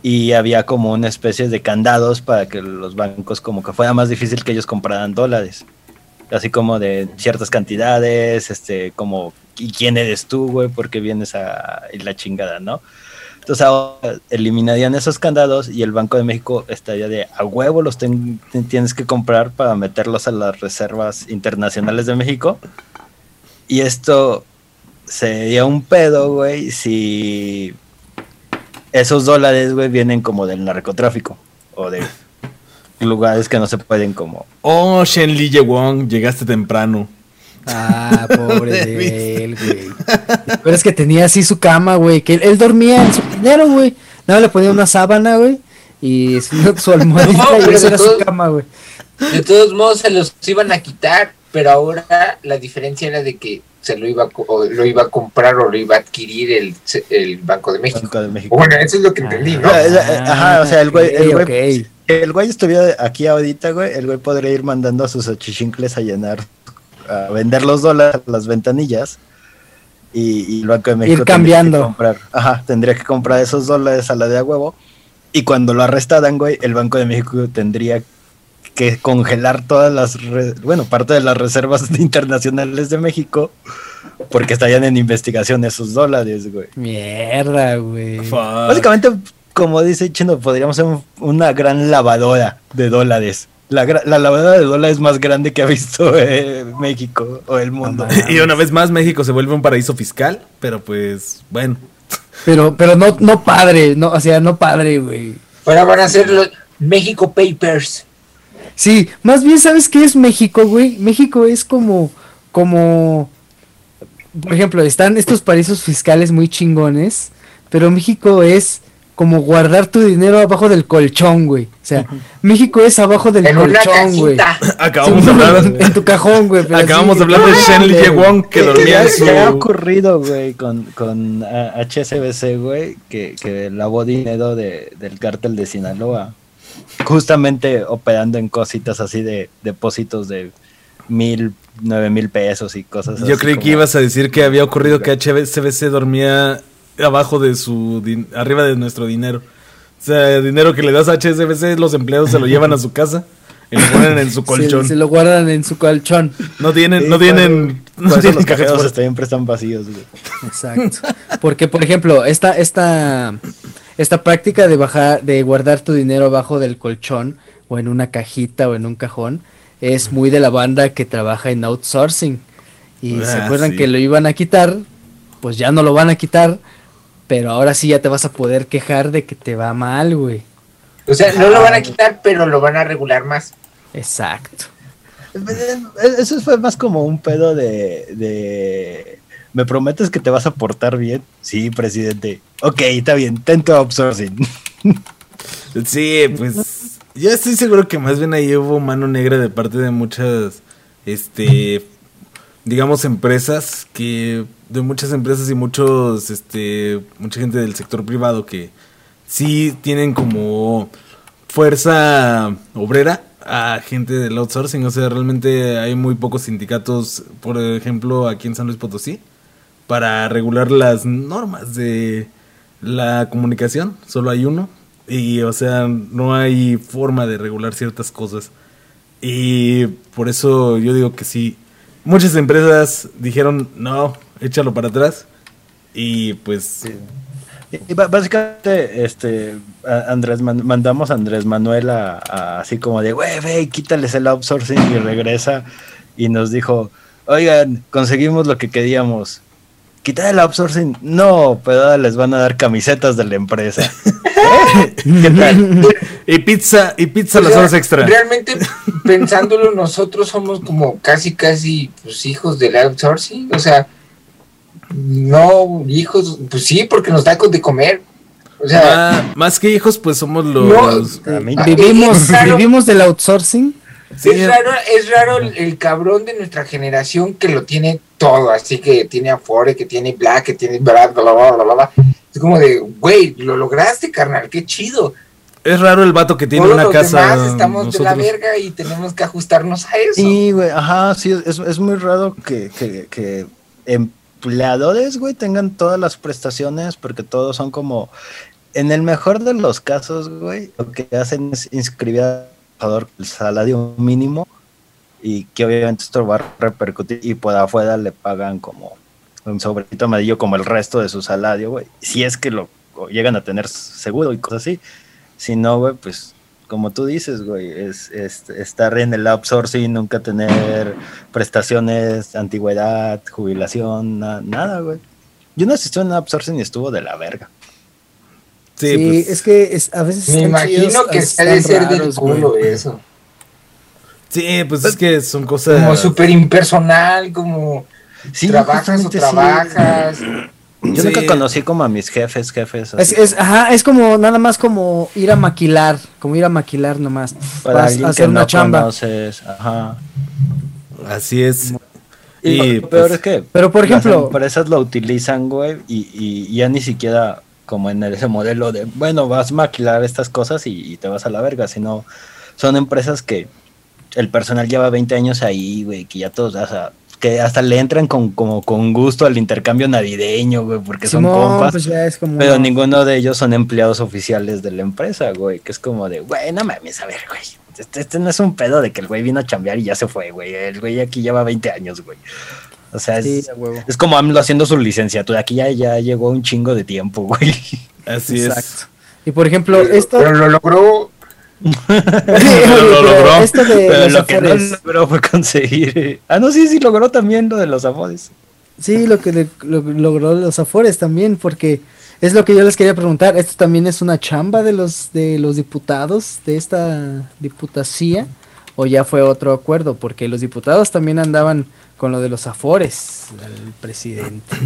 Y había como una especie de candados para que los bancos como que fuera más difícil que ellos compraran dólares así como de ciertas cantidades, este, como, ¿y quién eres tú, güey? ¿Por qué vienes a la chingada, no? Entonces ahora eliminarían esos candados y el Banco de México estaría de a huevo los tienes que comprar para meterlos a las reservas internacionales de México. Y esto sería un pedo, güey, si esos dólares, güey, vienen como del narcotráfico o de lugares que no se pueden como Oh, Shen Li Wong, llegaste temprano. Ah, pobre de él, güey. Pero es que tenía así su cama, güey. Que él, él dormía en su dinero, güey. Nada, le ponía una sábana, güey. Y su, su almohadita No, y pero esa de era su cama, güey. De todos modos se los iban a quitar, pero ahora la diferencia era de que se lo iba a, o lo iba a comprar o lo iba a adquirir el, el Banco de México. Banco de México. Bueno, eso es lo que entendí, ¿no? Ah, eh, Ajá, o sea, el güey, el güey, el güey estuviera aquí ahorita, güey, el güey podría ir mandando a sus achichincles a llenar, a vender los dólares a las ventanillas y, y el Banco de México Ir tendría cambiando. que comprar, ajá, tendría que comprar esos dólares a la de a huevo y cuando lo arrestaran, güey, el Banco de México tendría que congelar todas las, bueno, parte de las reservas internacionales de México porque estarían en investigación esos dólares, güey. Mierda, güey. Básicamente, como dice Chino, podríamos ser una gran lavadora de dólares. La, lavadora de dólares más grande que ha visto eh, México o el mundo. y una vez más México se vuelve un paraíso fiscal, pero pues, bueno. Pero, pero no, no padre, no, o sea, no padre, güey. Ahora van a ser los México Papers. Sí, más bien, ¿sabes qué es México, güey? México es como, como, por ejemplo, están estos paraísos fiscales muy chingones, pero México es como guardar tu dinero abajo del colchón, güey. O sea, México es abajo del colchón, güey. Acabamos de hablar en tu cajón, güey. Acabamos de hablar de Shen Li Wong que dormía en su. ¿Qué ha ocurrido, güey, con, con HSBC, güey, que, que lavó dinero de, del cártel de Sinaloa? Justamente operando en cositas así de depósitos de mil, nueve mil pesos y cosas así. Yo creí que ibas a decir que había ocurrido que HSBC dormía abajo de su, arriba de nuestro dinero. O sea, el dinero que le das a HSBC, los empleados se lo llevan a su casa y lo ponen en su colchón. Se, lo guardan en su colchón. No tienen, no tienen, no tienen los cajeros siempre están vacíos, Exacto. Porque, por ejemplo, esta, esta, esta práctica de bajar, de guardar tu dinero abajo del colchón, o en una cajita, o en un cajón, es muy de la banda que trabaja en outsourcing. Y se ah, acuerdan que lo iban a quitar, pues ya no lo van a quitar pero ahora sí ya te vas a poder quejar de que te va mal, güey. O sea, no lo van a quitar, pero lo van a regular más. Exacto. Eso fue más como un pedo de, de... ¿Me prometes que te vas a portar bien? Sí, presidente. Ok, está bien, tento outsourcing. Sí, pues yo estoy seguro que más bien ahí hubo mano negra de parte de muchas, este, digamos, empresas que de muchas empresas y muchos, este, mucha gente del sector privado que sí tienen como fuerza obrera a gente del outsourcing. O sea, realmente hay muy pocos sindicatos, por ejemplo, aquí en San Luis Potosí, para regular las normas de la comunicación. Solo hay uno. Y, o sea, no hay forma de regular ciertas cosas. Y por eso yo digo que sí. Muchas empresas dijeron, no, échalo para atrás. Y pues. Básicamente, este, Andrés, mandamos a Andrés Manuel a, así como de, güey, ve, quítales el outsourcing y regresa. Y nos dijo, oigan, conseguimos lo que queríamos. Quitar el outsourcing, no, pero ahora les van a dar camisetas de la empresa. ¿Qué tal? y pizza, y pizza las horas extra. Realmente, pensándolo, nosotros somos como casi, casi, pues, hijos del outsourcing. O sea, no, hijos, pues sí, porque nos da de comer. O sea, ah, más que hijos, pues somos los. vivimos, vivimos del outsourcing. Es raro, es raro el, cabrón de nuestra generación que lo tiene todo, así que tiene Afore, que tiene Black, que tiene bla, bla, bla, bla, bla, Es como de, güey, lo lograste, carnal, qué chido. Es raro el vato que tiene una los casa. Demás estamos de la verga y tenemos que ajustarnos a eso. Sí, güey, ajá, sí, es, es muy raro que, que, que empleadores, güey, tengan todas las prestaciones, porque todos son como, en el mejor de los casos, güey, lo que hacen es inscribir al el salario mínimo y que obviamente esto va a repercutir y por afuera le pagan como un sobrecito amarillo como el resto de su salario, güey. Si es que lo llegan a tener seguro y cosas así. Si no, güey, pues como tú dices, güey, es, estar en el outsourcing, nunca tener prestaciones, antigüedad, jubilación, nada, güey. Yo no asistí en outsourcing y estuvo de la verga. Sí, pues, es que a veces. Me imagino que ha de ser del culo eso. Sí, pues es que son cosas. Como súper impersonal, como. trabajas o trabajas. Yo nunca conocí como a mis jefes, jefes. Es, ajá, es como nada más como ir a maquilar, como ir a maquilar nomás. Para hacer una chamba. ajá. Así es. Y, peor pues, es que. Pero por ejemplo. Las empresas lo utilizan, güey, y, y, ya ni siquiera como en ese modelo de, bueno, vas a maquilar estas cosas y, te vas a la verga, sino son empresas que el personal lleva 20 años ahí, güey, que ya todos, o sea, que hasta le entran con, como con gusto al intercambio navideño, güey, porque son compas. Pues pero ninguno de ellos son empleados oficiales de la empresa, güey, que es como de, güey, no mames, a ver, güey. este, este, no es un pedo de que el güey vino a chambear y ya se fue, güey. El güey aquí lleva 20 años, güey. O sea, es, es, como AMLO haciendo su licenciatura. Aquí ya, ya llegó un chingo de tiempo, güey. Así es. Y por ejemplo, esto. Pero lo logró. pero lo logró. Esto de pero lo que no logró fue conseguir. Ah, no, sí, sí, logró también lo de los afores. Sí, lo que logró los afores también, porque es lo que yo les quería preguntar. Esto también es una chamba de los de los diputados de esta diputacía o ya fue otro acuerdo, porque los diputados también andaban con lo de los afores, el presidente.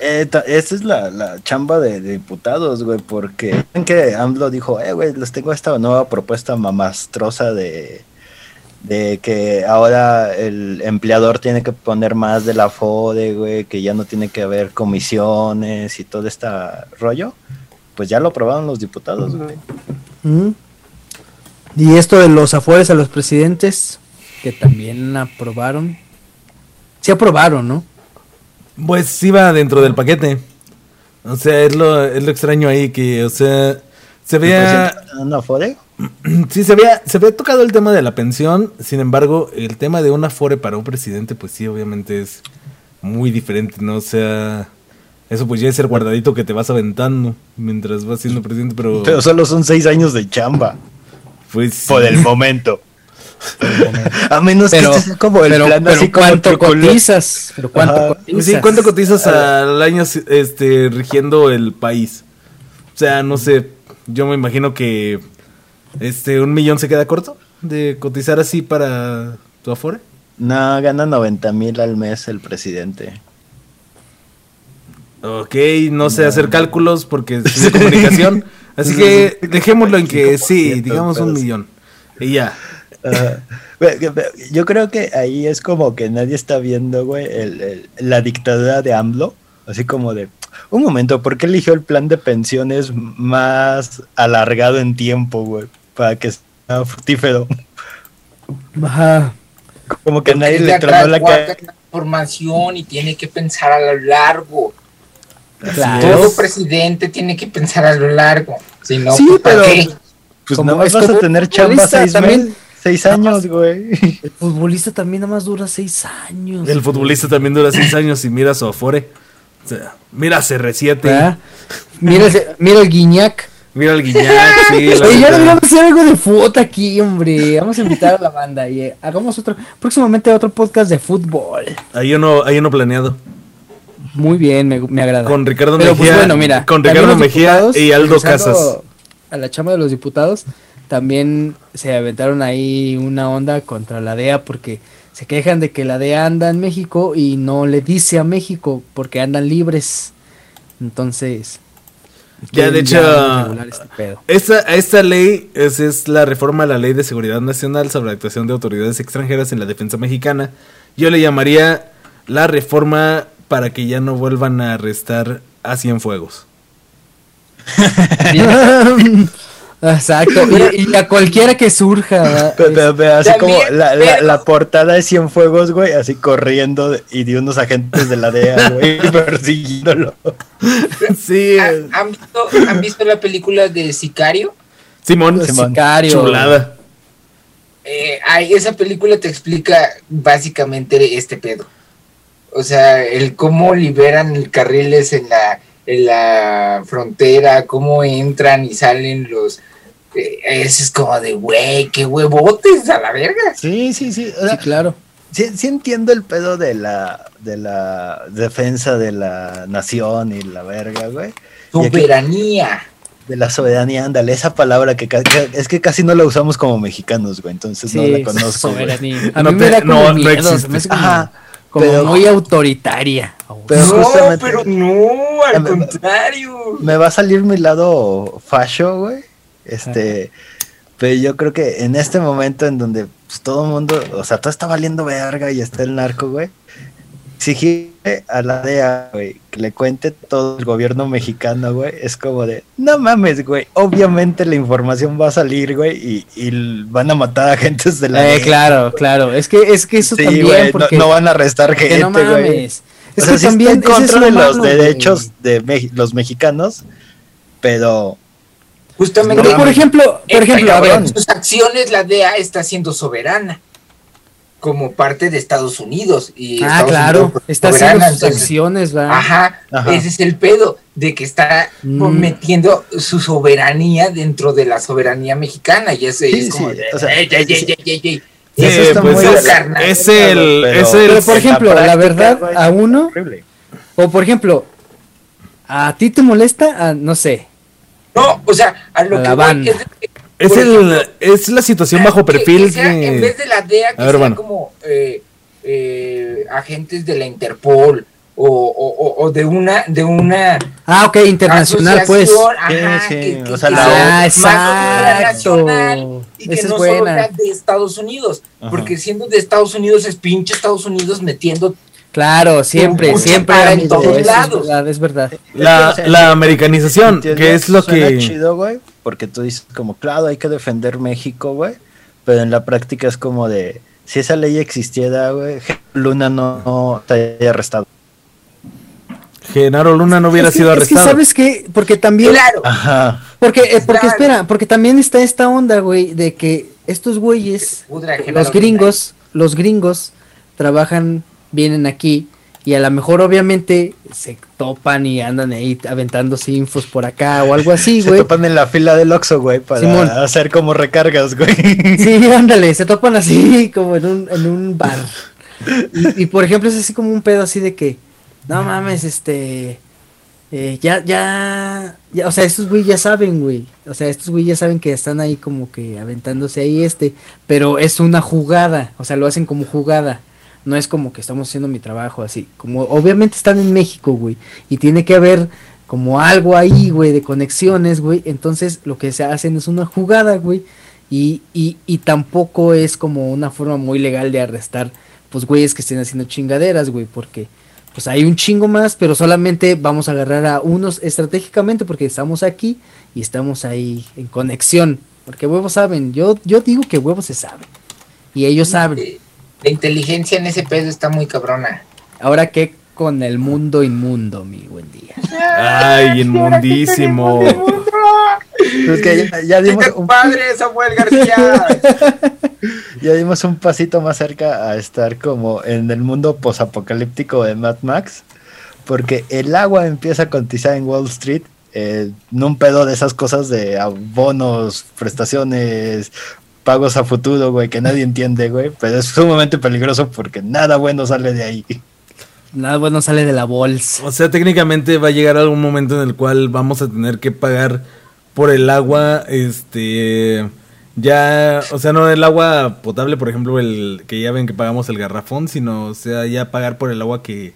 Eh, esa es la, chamba de, diputados, güey, porque que AMLO dijo, eh, güey, les tengo esta nueva propuesta mamastrosa de, de que ahora el empleador tiene que poner más de la FODE, güey, que ya no tiene que haber comisiones y todo este rollo, pues ya lo aprobaron los diputados, güey. Y esto de los afueres a los presidentes, que también aprobaron. Sí aprobaron, ¿no? Pues sí va dentro del paquete. O sea, es lo, es lo extraño ahí que, o sea, se veía... ¿No fue? Sí, se había, se había tocado el tema de la pensión, sin embargo, el tema de un afore para un presidente, pues sí, obviamente es muy diferente, ¿no? O sea, eso pues ya es el guardadito que te vas aventando mientras vas siendo presidente, pero... Pero solo son seis años de chamba. Pues... Por el momento. A menos que este sea como el plan así ¿cuánto cotizas? ¿Pero cuánto cotizas? Sí, ¿cuánto cotizas al año este, rigiendo el país? O sea, no sé, yo me imagino que este, un millón se queda corto de cotizar así para tu Afore. No, gana 90 mil al mes el presidente. Ok, no sé hacer cálculos porque es de comunicación. Así que dejémoslo en que sí, digamos un millón. Y ya. Yo creo que ahí es como que nadie está viendo, güey, la dictadura de AMLO. Así como de, un momento, ¿por qué eligió el plan de pensiones más alargado en tiempo, güey? para que sea fructífero. Ajá. Como que nadie le tramó la información y tiene que pensar a lo largo. Todo presidente tiene que pensar a lo largo. Si no, sí, pues, pero pues nada más vas a tener chamba seis, también, seis años, güey. El futbolista también nada más dura seis años. El futbolista también dura seis años y mira su afore. O sea, mira CR7. Mira, mira el Guiñac. Mira el Guiñac, sí. Oye, ya deberíamos hacer algo de foto aquí, hombre. Vamos a invitar a la banda y eh, hagamos otro, próximamente otro podcast de fútbol. Hay uno, hay uno planeado. Muy bien, me, me agrada. Con Ricardo pues, Mejía. bueno, mira, con Ricardo Mejía y Aldo Casas. A la chama de los diputados también se aventaron ahí una onda contra la DEA porque se quejan de que la DEA anda en México y no le dice a México porque andan libres. Entonces, ya, de hecho, esta, esta ley es, es, la reforma a la Ley de Seguridad Nacional sobre la actuación de autoridades extranjeras en la defensa mexicana. Yo le llamaría la reforma para que ya no vuelvan a arrestar a Cienfuegos. Exacto, y, a cualquiera que surja. así como la, la, portada de Cienfuegos, güey, así corriendo y de unos agentes de la DEA, güey, persiguiéndolo. Sí. ¿Han visto, ¿Han visto la película de Sicario? Simón, Sicario. Chulada. Eh, esa película te explica básicamente este pedo. O sea, el cómo liberan carriles en la en la frontera, cómo entran y salen los... Eh, eso es como de, güey, qué huevotes a la verga. Sí, sí, sí. sí, claro. Sí, sí, entiendo el pedo de la, de la defensa de la nación y la verga, güey. Soberanía. De la soberanía, ándale, esa palabra que, es que casi no la usamos como mexicanos, güey, entonces no la conozco. Soberanía. A mí me da como no, existe. Ajá como muy autoritaria. Pero no, pero no, al contrario. Me va a salir mi lado fascio, güey. Este, pero yo creo que en este momento en donde pues, todo el mundo, o sea, todo está valiendo verga y está el narco, güey exigirle a la DEA, güey, que le cuente todo el gobierno mexicano, güey, es como de, no mames, güey, obviamente la información va a salir, güey, y, van a matar a agentes de la eh, DEA. Claro, claro, es que, es que eso también, no, van a arrestar gente, no güey. Es que también está en contra de los derechos de los mexicanos, pero Justamente. por ejemplo, por ejemplo, a ver. sus acciones la DEA está siendo soberana como parte de Estados Unidos. Y ah, claro, está haciendo sus acciones, ¿verdad? Ajá, ese es el pedo, de que está mm. metiendo su soberanía dentro de la soberanía mexicana, y ese es como, o sea, ey, ey, eso está pues muy es, es, el, es el, pero por ejemplo, la, verdad, a uno, o por ejemplo, a ti te molesta, a, no sé. No, o sea, a lo que voy, es, es, el, es la situación bajo perfil. Que, En vez de la DEA, que sea como eh, eh, agentes de la Interpol o, o, o, de una de una ah ok internacional pues ajá, sí, sí. Que, o sea, la, ah, exacto y que no solo sea de Estados Unidos porque siendo de Estados Unidos es pinche Estados Unidos metiendo Claro, siempre, siempre en todos lados. Es verdad, La, la americanización, que es lo que. chido, güey, porque tú dices, como, claro, hay que defender México, güey, pero en la práctica es como de, si esa ley existiera, güey, Luna no, no te haya arrestado. Genaro Luna no hubiera sido arrestado. Es que sabes que, porque también. Claro. Ajá. Porque, eh, porque espera, porque también está esta onda, güey, de que estos güeyes, los gringos, los gringos, trabajan vienen aquí y a lo mejor obviamente se topan y andan ahí aventándose infos por acá o algo así, güey. Se topan en la fila del Oxxo, güey, para hacer como recargas, güey. Sí, ándale, se topan así como en un, en un bar. Y, por ejemplo es así como un pedo así de que, no mames, este... Eh, ya, ya, ya, o sea, estos güey ya saben, güey. O sea, estos güey ya saben que están ahí como que aventándose ahí este, pero es una jugada, o sea, lo hacen como jugada no es como que estamos haciendo mi trabajo así. Como obviamente están en México, güey, y tiene que haber como algo ahí, güey, de conexiones, güey. Entonces lo que se hacen es una jugada, güey. Y, y, y tampoco es como una forma muy legal de arrestar, pues, güeyes que estén haciendo chingaderas, güey, porque pues hay un chingo más, pero solamente vamos a agarrar a unos estratégicamente porque estamos aquí y estamos ahí en conexión. Porque huevos saben, yo, yo digo que huevos se saben. Y ellos saben. La inteligencia en ese pedo está muy cabrona. Ahora qué con el mundo inmundo, mi buen día. Ay, inmundísimo. es que ya, dimos un padre Samuel García. ya dimos un pasito más cerca a estar como en el mundo posapocalíptico de Mad Max, porque el agua empieza a cotizar en Wall Street eh, no un pedo de esas cosas de abonos, prestaciones, pagos a futuro, güey, que nadie entiende, güey, pero es sumamente peligroso porque nada bueno sale de ahí. Nada bueno sale de la bolsa. O sea, técnicamente va a llegar algún momento en el cual vamos a tener que pagar por el agua, este, ya, o sea, no el agua potable, por ejemplo, el que ya ven que pagamos el garrafón, sino, o sea, ya pagar por el agua que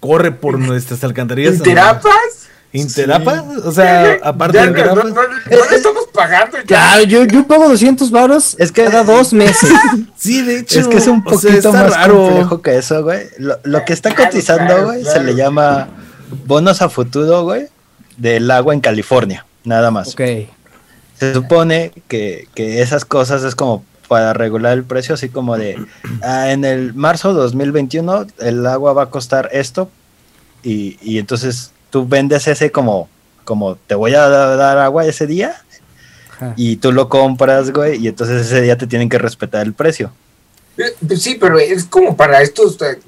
corre por nuestras alcantarillas. ¿Terapas? ¿Interapa? O sea, aparte de no, no, no, estamos pagando. Ya, yo, yo pago 200 varos es que, cada dos meses. sí, de hecho. Es que es un poquito más complejo que eso, güey. Lo, lo que está cotizando, güey, se le llama bonos a futuro, güey, del agua en California, nada más. Ok. Se supone que, que esas cosas es como para regular el precio, así como de, ah, en el marzo 2021 el agua va a costar esto y, y entonces tú vendes ese como, como te voy a dar agua ese día y tú lo compras, güey, y entonces ese día te tienen que respetar el precio. Eh, pues sí, pero es como para estos eh,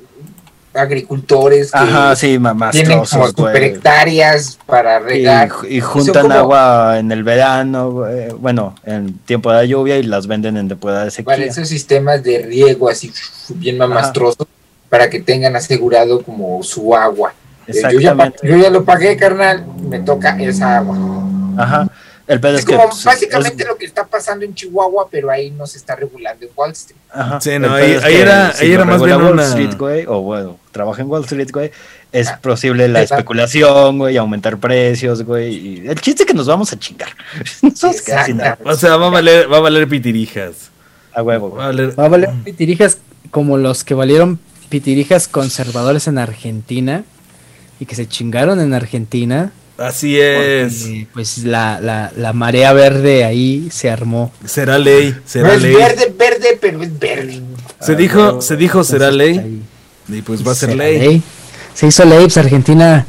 agricultores que Ajá, sí, más tienen como super hectáreas para regar. Y, juntan agua en el verano, bueno, en tiempo de lluvia y las venden en temporada de sequía. Para esos sistemas de riego así bien mamastrosos para que tengan asegurado como su agua. Yo ya, yo ya, lo pagué, carnal, me toca esa agua. Ajá. El pedo es, como básicamente lo que está pasando en Chihuahua, pero ahí no se está regulando en Wall Street. Ajá. Sí, no, ahí, era, ahí era más bien Wall Street, güey, o bueno, trabaja en Wall Street, güey, es ah, posible la especulación, güey, aumentar precios, güey. Y el chiste es que nos vamos a chingar. O sea, va a valer, va a valer pitirijas. A huevo. Va a valer, va a valer pitirijas como los que valieron pitirijas conservadores en Argentina y que se chingaron en Argentina. Así es. pues la, la, la, marea verde ahí se armó. Será ley, será no ley. Es verde, verde, pero es verde. Se dijo, se dijo será ley. Y pues va a ser ley. Se hizo ley, pues Argentina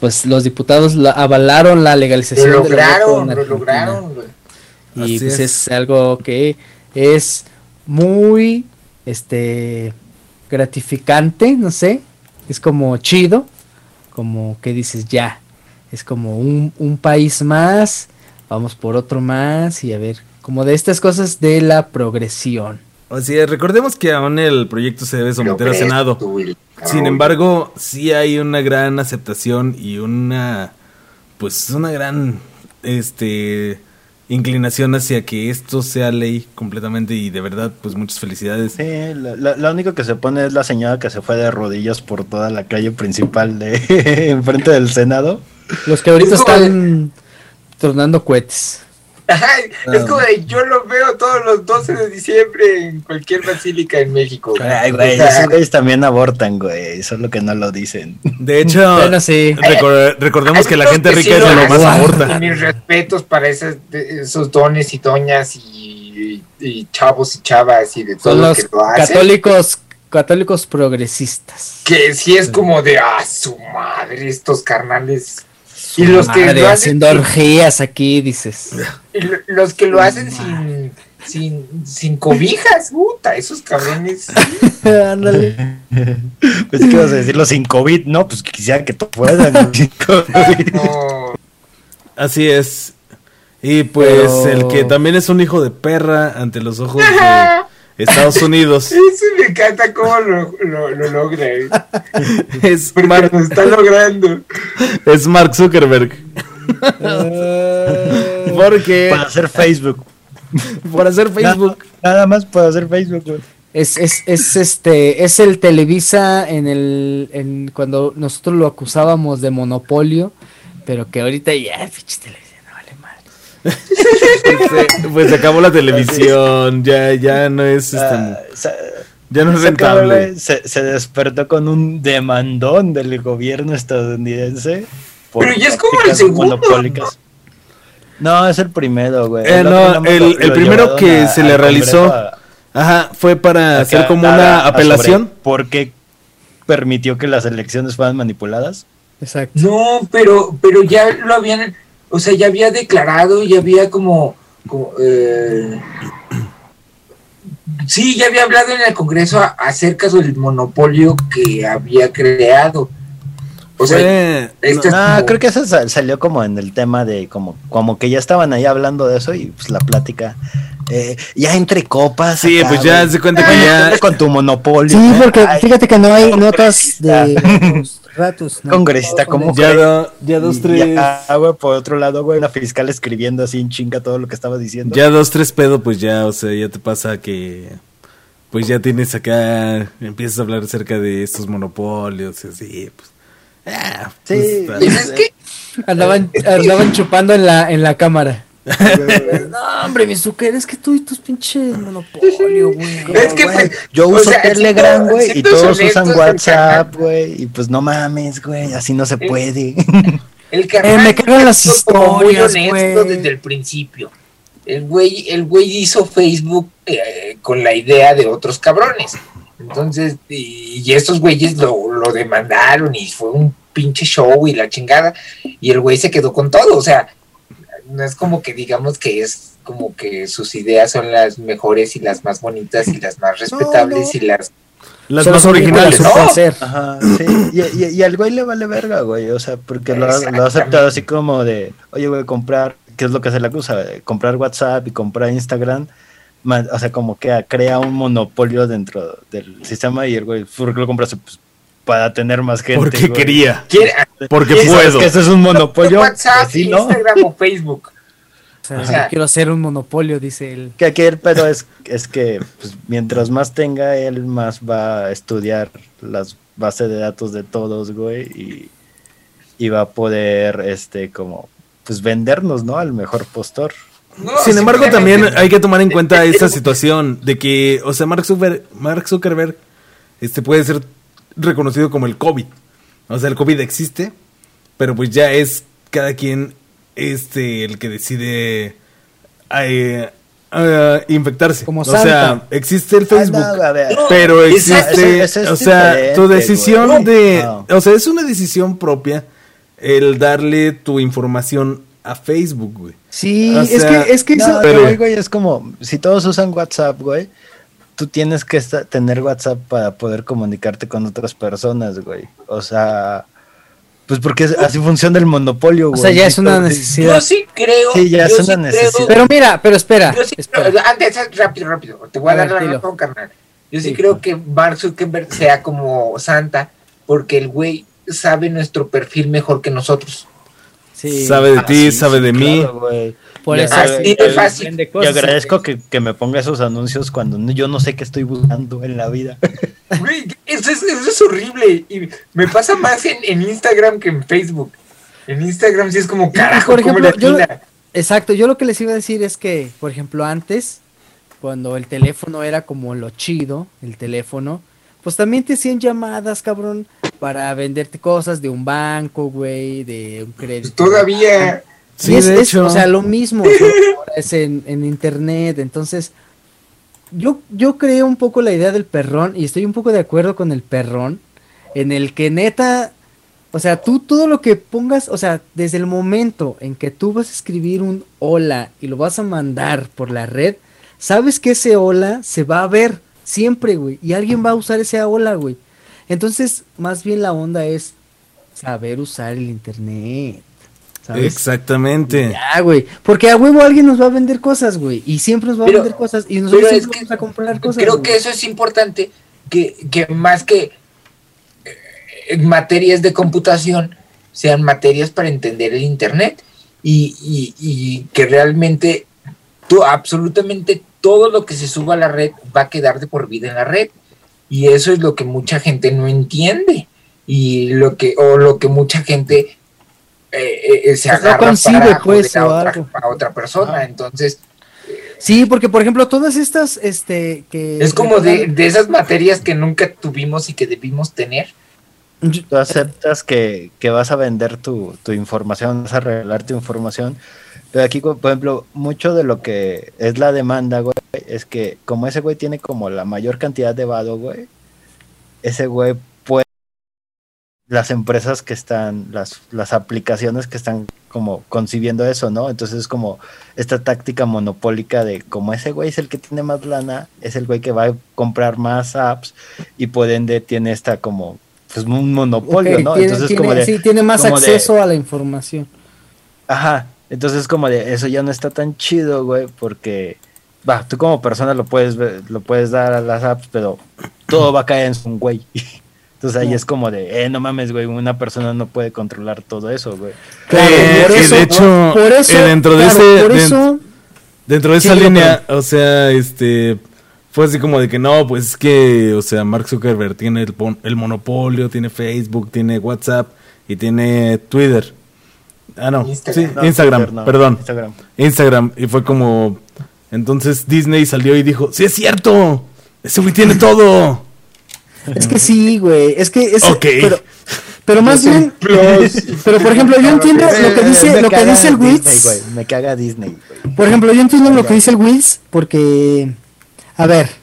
pues los diputados avalaron la legalización. Lo lograron, lo lograron. Y pues es. algo que es muy este gratificante, no sé, es como chido, como que dices ya, es como un, un país más, vamos por otro más y a ver, como de estas cosas de la progresión. Así es, recordemos que aún el proyecto se debe someter al Senado. Sin embargo, sí hay una gran aceptación y una, pues, una gran, este, inclinación hacia que esto sea ley completamente y de verdad, pues muchas felicidades. Sí, lo, único que se pone es la señora que se fue de rodillas por toda la calle principal de enfrente del Senado. Los que ahorita están tornando cohetes es como de, yo lo veo todos los 12 de diciembre en cualquier basílica en México. Ay, güey, esos güeyes también abortan, güey, solo que no lo dicen. De hecho, recordemos que la gente rica es lo más aborta. Mis respetos para esos, esos dones y doñas y, chavos y chavas y de todos los que lo hacen. Católicos católicos progresistas. Que sí es como de, ah, su madre, estos carnales y los que lo hacen haciendo orgías aquí, dices. los que lo hacen sin, sin, sin cobijas, puta, esos cabrones. Ándale. pues que vas a decirlo sin COVID, no, pues quisiera que todo fuera sin Así es. Y pues el que también es un hijo de perra ante los ojos de Estados Unidos. Sí, me encanta cómo lo, lo, logra. Es Mark, lo está logrando. Es Mark Zuckerberg. Uh, Porque. Para hacer Facebook. Para hacer Facebook. Nada, más para hacer Facebook, Es, es, es, este es el Televisa en el en cuando nosotros lo acusábamos de monopolio, pero que ahorita ya Televisa pues se acabó la televisión, ya, ya no es este, ah, ya no es rentable. Se, despertó con un demandón del gobierno estadounidense. Pero ya es como el segundo. No, es el primero, güey. Eh, no, el, primero que se le realizó ajá, fue para hacer como una apelación. Porque permitió que las elecciones fueran manipuladas. Exacto. No, pero, pero ya lo habían o sea, ya había declarado, ya había como, eh, sí, ya había hablado en el Congreso acerca del monopolio que había creado. O sea, no, creo que eso salió como en el tema de como, como que ya estaban ahí hablando de eso y pues la plática eh, ya entre copas. Sí, pues ya se cuenta que ya con tu monopolio. Sí, porque fíjate que no hay notas de ratos. Congresista, como ya, ya dos, tres. Ya, güey, por otro lado, güey, una fiscal escribiendo así en chinga todo lo que estaba diciendo. Ya dos, tres pedo, pues ya, o sea, ya te pasa que. Pues ya tienes acá. Empiezas a hablar acerca de estos monopolios y así, pues. Ah, sí, pues, es que andaban, andaban chupando en la, en la cámara. No, hombre, mi Zucker, es que tú y tus pinches monopolio, güey. Es que, pues, yo uso Telegram, güey, y todos usan WhatsApp, güey, y pues no mames, güey, así no se puede. El eh, me cagan las historias, honesto desde el principio. El güey, el güey hizo Facebook eh, con la idea de otros cabrones. Entonces, y, y estos güeyes lo, lo demandaron y fue un pinche show y la chingada. Y el güey se quedó con todo. O sea, no es como que digamos que es como que sus ideas son las mejores y las más bonitas y las más respetables y las las más originales. Ajá, sí. y, y, al güey le vale verga, güey. O sea, porque lo, lo, ha aceptado así como de, oye, güey, comprar, ¿qué es lo que se le acusa? Comprar WhatsApp y comprar Instagram. o sea, como que crea un monopolio dentro del sistema y el güey, ¿por qué lo compras? Pues para tener más gente. Porque quería. porque puedo. que eso es un monopolio. WhatsApp, Instagram o Facebook. O sea, quiero hacer un monopolio, dice él. Que aquí el pedo es, es que pues, mientras más tenga, él más va a estudiar las bases de datos de todos, güey, y, y va a poder, este, como, pues vendernos, ¿no? Al mejor postor. Sin embargo, también hay que tomar en cuenta esta situación de que, o sea, Mark Zuckerberg, Mark Zuckerberg este, puede ser reconocido como el COVID. O sea, el COVID existe, pero pues ya es cada quien este el que decide eh, eh, infectarse. Como o sea, existe el Facebook, pero existe, o sea, tu decisión de, o sea, es una decisión propia el darle tu información a Facebook, güey. Sí, es que, es que eso... Pero, güey, es como, si todos usan WhatsApp, güey, tú tienes que tener WhatsApp para poder comunicarte con otras personas, güey. O sea, pues porque así funciona el monopolio, güey. O sea, ya es una necesidad. Yo sí creo. Sí, ya es una necesidad. pero mira, pero espera. Yo sí antes, rápido, rápido. Te voy a, dar la razón, carnal. Yo sí, creo que Mark Zuckerberg sea como Santa, porque el güey sabe nuestro perfil mejor que nosotros. Sí. Sabe de ah, ti, sabe de mí. Por eso es fácil. Y agradezco que, que, me ponga esos anuncios cuando yo no sé qué estoy buscando en la vida. Güey, eso es, eso es horrible. Y me pasa más en, en, Instagram que en Facebook. En Instagram sí es como carajo, por ejemplo, yo, Exacto, yo lo que les iba a decir es que, por ejemplo, antes, cuando el teléfono era como lo chido, el teléfono, pues también te hacían llamadas, cabrón, para venderte cosas de un banco, güey, de un crédito. Todavía. Sí, es, hecho. o sea, lo mismo, es en, en, internet, entonces yo, yo creo un poco la idea del perrón y estoy un poco de acuerdo con el perrón, en el que neta, o sea, tú todo lo que pongas, o sea, desde el momento en que tú vas a escribir un hola y lo vas a mandar por la red, sabes que ese hola se va a ver siempre, güey, y alguien va a usar ese hola, güey. Entonces, más bien la onda es saber usar el internet. Exactamente. Ya, güey. Porque a huevo alguien nos va a vender cosas, güey. Y siempre nos va a vender cosas. Y nosotros vamos a comprar cosas. Creo que eso es importante. Que, que más que eh, materias de computación sean materias para entender el internet. Y, y, y que realmente tú, absolutamente todo lo que se suba a la red va a quedar de por vida en la red. Y eso es lo que mucha gente no entiende. Y lo que, o lo que mucha gente eh, eh, se pues agarra para, pues, a, otra, persona. Entonces. Sí, porque por ejemplo, todas estas, este, que... Es como de, de, esas materias que nunca tuvimos y que debimos tener. Tú aceptas que, que vas a vender tu, tu, información, vas a revelar tu información, pero aquí, por ejemplo, mucho de lo que es la demanda, güey, es que como ese güey tiene como la mayor cantidad de vado, güey, ese güey las empresas que están, las, las aplicaciones que están como concibiendo eso, ¿no? Entonces es como esta táctica monopólica de como ese güey es el que tiene más lana, es el güey que va a comprar más apps y por ende tiene esta como pues un monopolio, ¿no? entonces como de, sí, tiene más acceso a la información. Ajá, entonces como de eso ya no está tan chido, güey, porque va, tú como persona lo puedes lo puedes dar a las apps, pero todo va a caer en un güey. Entonces ahí es como de, eh, no mames, güey, una persona no puede controlar todo eso, güey. Claro, por eso, de hecho, por eso, eh, dentro de ese, dentro de esa línea, o sea, este, fue así como de que no, pues es que, o sea, Mark Zuckerberg tiene el, el monopolio, tiene Facebook, tiene WhatsApp y tiene Twitter. Ah, no, Instagram, sí, Instagram, perdón. Instagram. Instagram. Y fue como, entonces Disney salió y dijo, sí es cierto, ese güey tiene todo. Es que sí, güey. Es que es. Pero, pero más bien. Pero por ejemplo, yo entiendo lo que dice, lo que dice el Wiz. Me caga Disney, Por ejemplo, yo entiendo lo que dice el Wiz porque. A ver.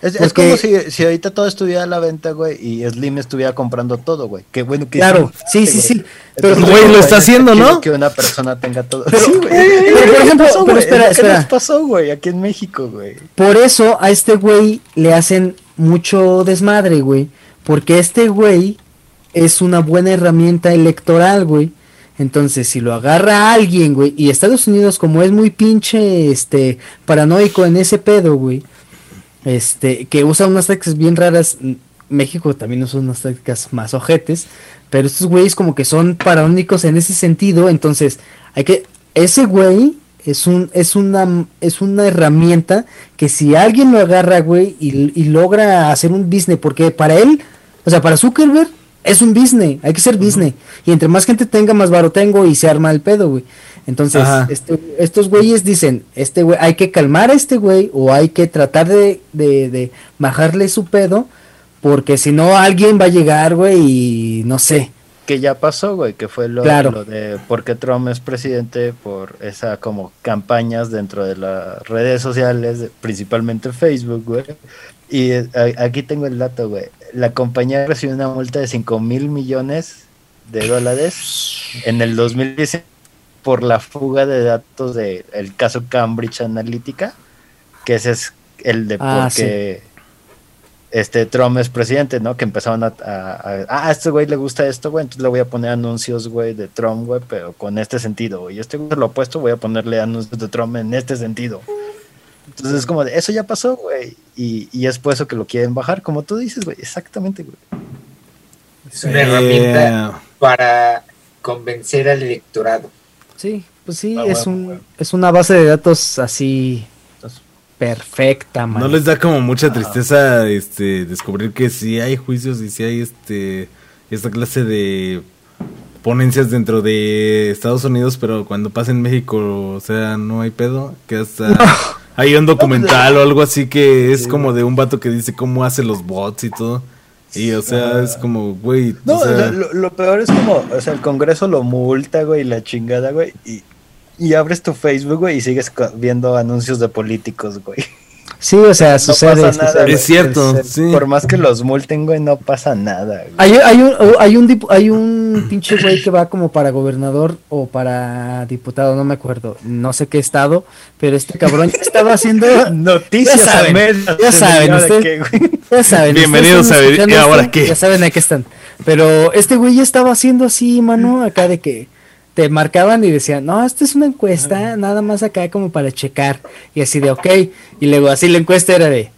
Es, como si, si, ahorita todo estuviera a la venta, güey, y Slim estuviera comprando todo, güey. Qué bueno que Claro, sí, sí, sí. Pero, güey, lo está haciendo, ¿no? Que una persona tenga todo. Pero, sí, güey. Pero, por ejemplo, pero espera, espera. ¿Qué pasó, güey? Aquí en México, güey. Por eso a este güey le hacen mucho desmadre, güey. Porque este güey es una buena herramienta electoral, güey. Entonces, si lo agarra alguien, güey, y Estados Unidos, como es muy pinche, este, paranoico en ese pedo, güey, este, que usa unas tácticas bien raras, México también usa unas tácticas más ojetes, pero estos güeyes como que son paranoicos en ese sentido, entonces, hay que, ese güey es un es una es una herramienta que si alguien lo agarra, güey, y, logra hacer un business, porque para él, o sea, para Zuckerberg es un business, hay que ser business. Y entre más gente tenga, más varo tengo y se arma el pedo, güey. Entonces, este, estos güeyes dicen, este güey, hay que calmar a este güey o hay que tratar de, de, de bajarle su pedo, porque si no alguien va a llegar, güey, y no sé que ya pasó, güey, que fue lo, lo, de por qué Trump es presidente por esa como campañas dentro de las redes sociales, principalmente Facebook, güey. Y aquí tengo el dato, güey. La compañía recibió una multa de 5 mil millones de dólares en el 2010 por la fuga de datos del caso Cambridge Analytica, que ese es el de Ah, porque este Trump es presidente, ¿no? Que empezaron a, a- a- ah, a este güey le gusta esto, güey, entonces le voy a poner anuncios, güey, de Trump, güey, pero con este sentido, güey. Y este güey lo opuesto, voy a ponerle anuncios de Trump en este sentido. Entonces es como de, eso ya pasó, güey. Y, y es por eso que lo quieren bajar, como tú dices, güey. Exactamente, güey. Es una herramienta para convencer al electorado. Sí, pues sí, Ah, es, bueno, un, bueno. es una base de datos así perfecta, man. ¿No les da como mucha tristeza este descubrir que sí hay juicios y sí hay este esta clase de ponencias dentro de Estados Unidos, pero cuando pasa en México, o sea, no hay pedo, que hasta hay un documental o algo así que es como de un vato que dice cómo hace los bots y todo. Y o sea, es como, güey, No, o sea, lo, lo peor es como, o sea, el Congreso lo multa, güey, la chingada, güey, y, y abres tu Facebook, güey, y sigues viendo anuncios de políticos, güey. Sí, o sea, No sucede. pasa nada. Es cierto, sí. Por más que los multen, güey, no pasa nada, güey. Hay, hay un, hay un, dip- hay un pinche güey que va como para gobernador o para diputado, no me acuerdo, no sé qué estado, pero este cabrón ya estaba haciendo, Noticias Ya saben, a ya saben, usted- güey. ya saben. Bienvenidos a ver- ¿y ahora qué? Ya saben a qué están. Pero este güey ya estaba haciendo así, mano, acá de que te marcaban y decían, no, esta es una encuesta, nada más acá como para checar. Y así de, ok. Y luego así la encuesta era de,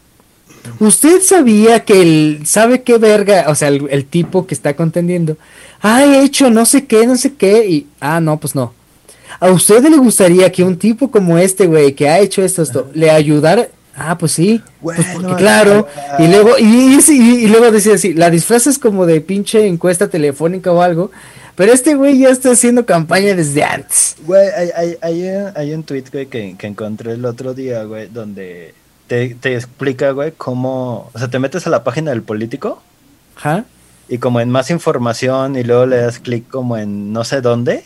¿usted sabía que el, sabe qué verga, o sea, el, el tipo que está contendiendo, ha hecho no sé qué, no sé qué? Y, ah, no, pues no. ¿A usted le gustaría que un tipo como este, güey, que ha hecho esto, esto, le ayudara? Ah, pues sí. Pues porque claro. Y luego, y, y, y- y luego decía así, la disfrazas como de pinche encuesta telefónica o algo. Pero este güey ya está haciendo campaña desde antes. Güey, hay, hay, hay, un- hay un tweet, güey, que, que encontré el otro día, güey, donde te, te explica, güey, cómo, o sea, te metes a la página del político Ajá. y como en más información y luego le das clic como en no sé dónde.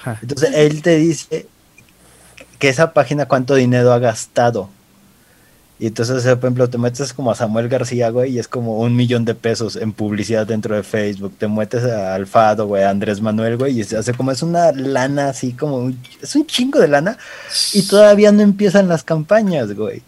Ajá. Entonces él te dice que esa página cuánto dinero ha gastado. Y entonces, por ejemplo, te metes como a Samuel García, güey, y es como un millón de pesos en publicidad dentro de Facebook. Te metes a Alfado, güey, a Andrés Manuel, güey, y se hace como es una lana así, como un- es un chingo de lana. Y todavía no empiezan las campañas, güey.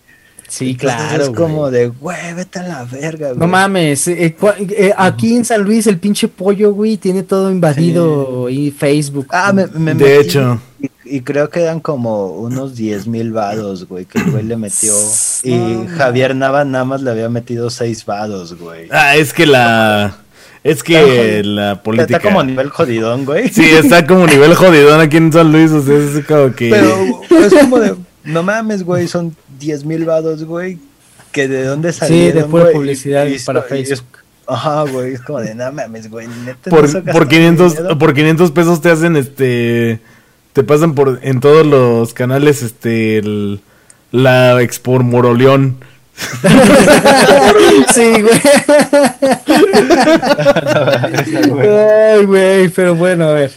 Sí, Entonces claro. Es como güey. de, güey, vete a la verga, güey. No mames, eh, cua- eh, aquí en San Luis el pinche pollo, güey, tiene todo invadido y Facebook. Ah, me, me De metí hecho. Y, y creo que eran como unos 10 mil vados, güey, que el güey le metió. Y Javier Nava nada más le había metido 6 vados, güey. ah, es que la es que la política Está como a nivel jodidón, güey. Sí, está como nivel jodidón aquí en San Luis, o sea, es como que Pero es como de, no mames, güey, son 10 mil vados, güey. Que de dónde Sí, salieron, de pura güey? publicidad Y- y- para y es- Facebook. Ajá, güey, es como de, no mames, güey, neta. por, no por gastó 500 dinero". por 500 pesos te hacen este te pasan por en todos los canales este el- la Expo Moroleón. sí, güey. Ay, güey, pero bueno, a ver.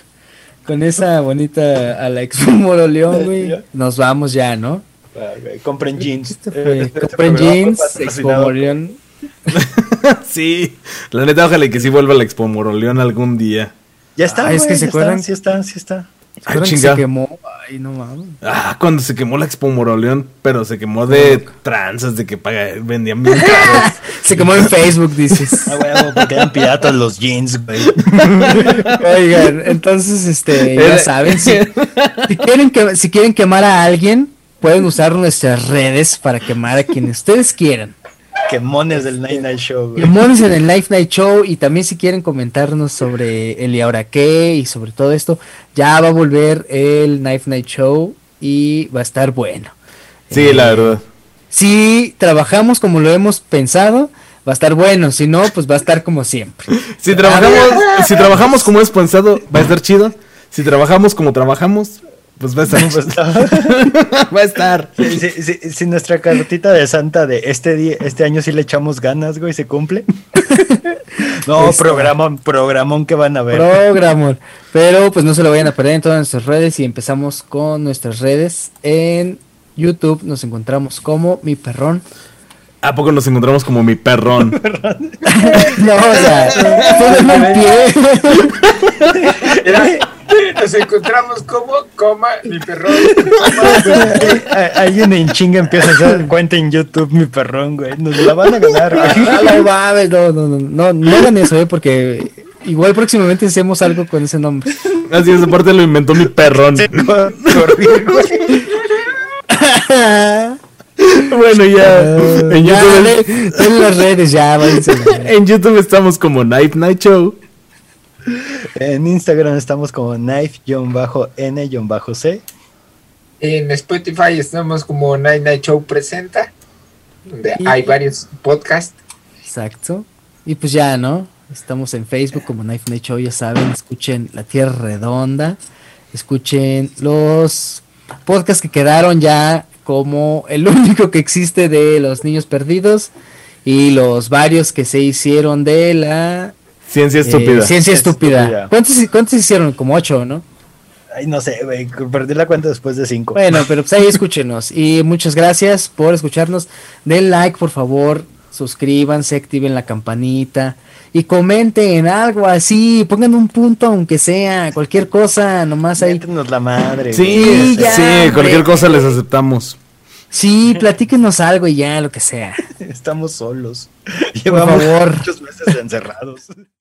Con esa bonita a la Expo Moroleón, güey, nos vamos ya, ¿no? Ah, güey, Compren jeans. Este Este Compren jeans, Expo sí, la neta ojalá que sí vuelva la Expo Moroleón algún día. Ya está, Ah, es güey, que se ya acuerdan- está, sí está, sí está. ¿Se acuerdan que se quemó? Ay, no mames. Ah, cuando se quemó la Expo Moroleón, pero se quemó de tranzas de que paga, vendían bien caro. Se quemó en Facebook, dices. Ah, güey, porque eran piratas los jeans, güey. Oigan, entonces, este, ya Era- saben, si, si quieren que, si quieren quemar a alguien, pueden usar nuestras redes para quemar a quien ustedes quieran. Quemones del Night Night Show, güey. Quemones en el Life Night Show y también si quieren comentarnos sobre el y ahora qué y sobre todo esto, ya va a volver el Knife Night Show y va a estar bueno. Sí, la verdad. Si trabajamos como lo hemos pensado, va a estar bueno, si no, pues va a estar como siempre. Si trabajamos, si trabajamos como es pensado, va a estar chido. Si trabajamos como trabajamos, pues va a estar. Pues, va a estar. Si, si- si- si nuestra cartita de Santa de este día, este año sí le echamos ganas, güey, se cumple. no, Está. programón, programón que van a ver. Programón. Pero pues no se lo vayan a perder en todas nuestras redes y empezamos con nuestras redes. En YouTube nos encontramos como Mi Perrón. ¿A poco nos encontramos como mi perrón? no, o sea, ponme un pie. Nos encontramos como, coma, mi perrón. Alguien en chinga empieza a hacer cuenta en YouTube, mi perrón, güey. Nos la van a ganar, güey. No, no, no, no, no, no hagan eso, eh, porque igual próximamente hacemos algo con ese nombre. Así es, aparte lo inventó mi perrón. Bueno, ya. En YouTube. en las redes, ya, En YouTube estamos como Night Night Show. En Instagram estamos como knife-n-c. En Spotify estamos como Night Night Show Presenta, donde hay varios podcasts. Exacto. Y pues ya, ¿no? Estamos en Facebook como Knife Night Show, ya saben, escuchen La Tierra Redonda, escuchen los podcasts que quedaron ya como el único que existe de los niños perdidos y los varios que se hicieron de la ciencia estúpida. Eh, ciencia estúpida. ¿Cuántos, ¿Cuántos hicieron? Como ocho, ¿no? Ay, no sé, güey, perdí la cuenta después de cinco. Bueno, pero pues ahí escúchenos. Y muchas gracias por escucharnos. Den like, por favor. Suscríbanse, activen la campanita y comenten algo así, pongan un punto aunque sea, cualquier cosa, nomás ahí. la madre. Sí, sí, cualquier cosa les aceptamos. Sí, platíquenos algo y ya, lo que sea. Estamos solos. Por favor. muchos meses encerrados.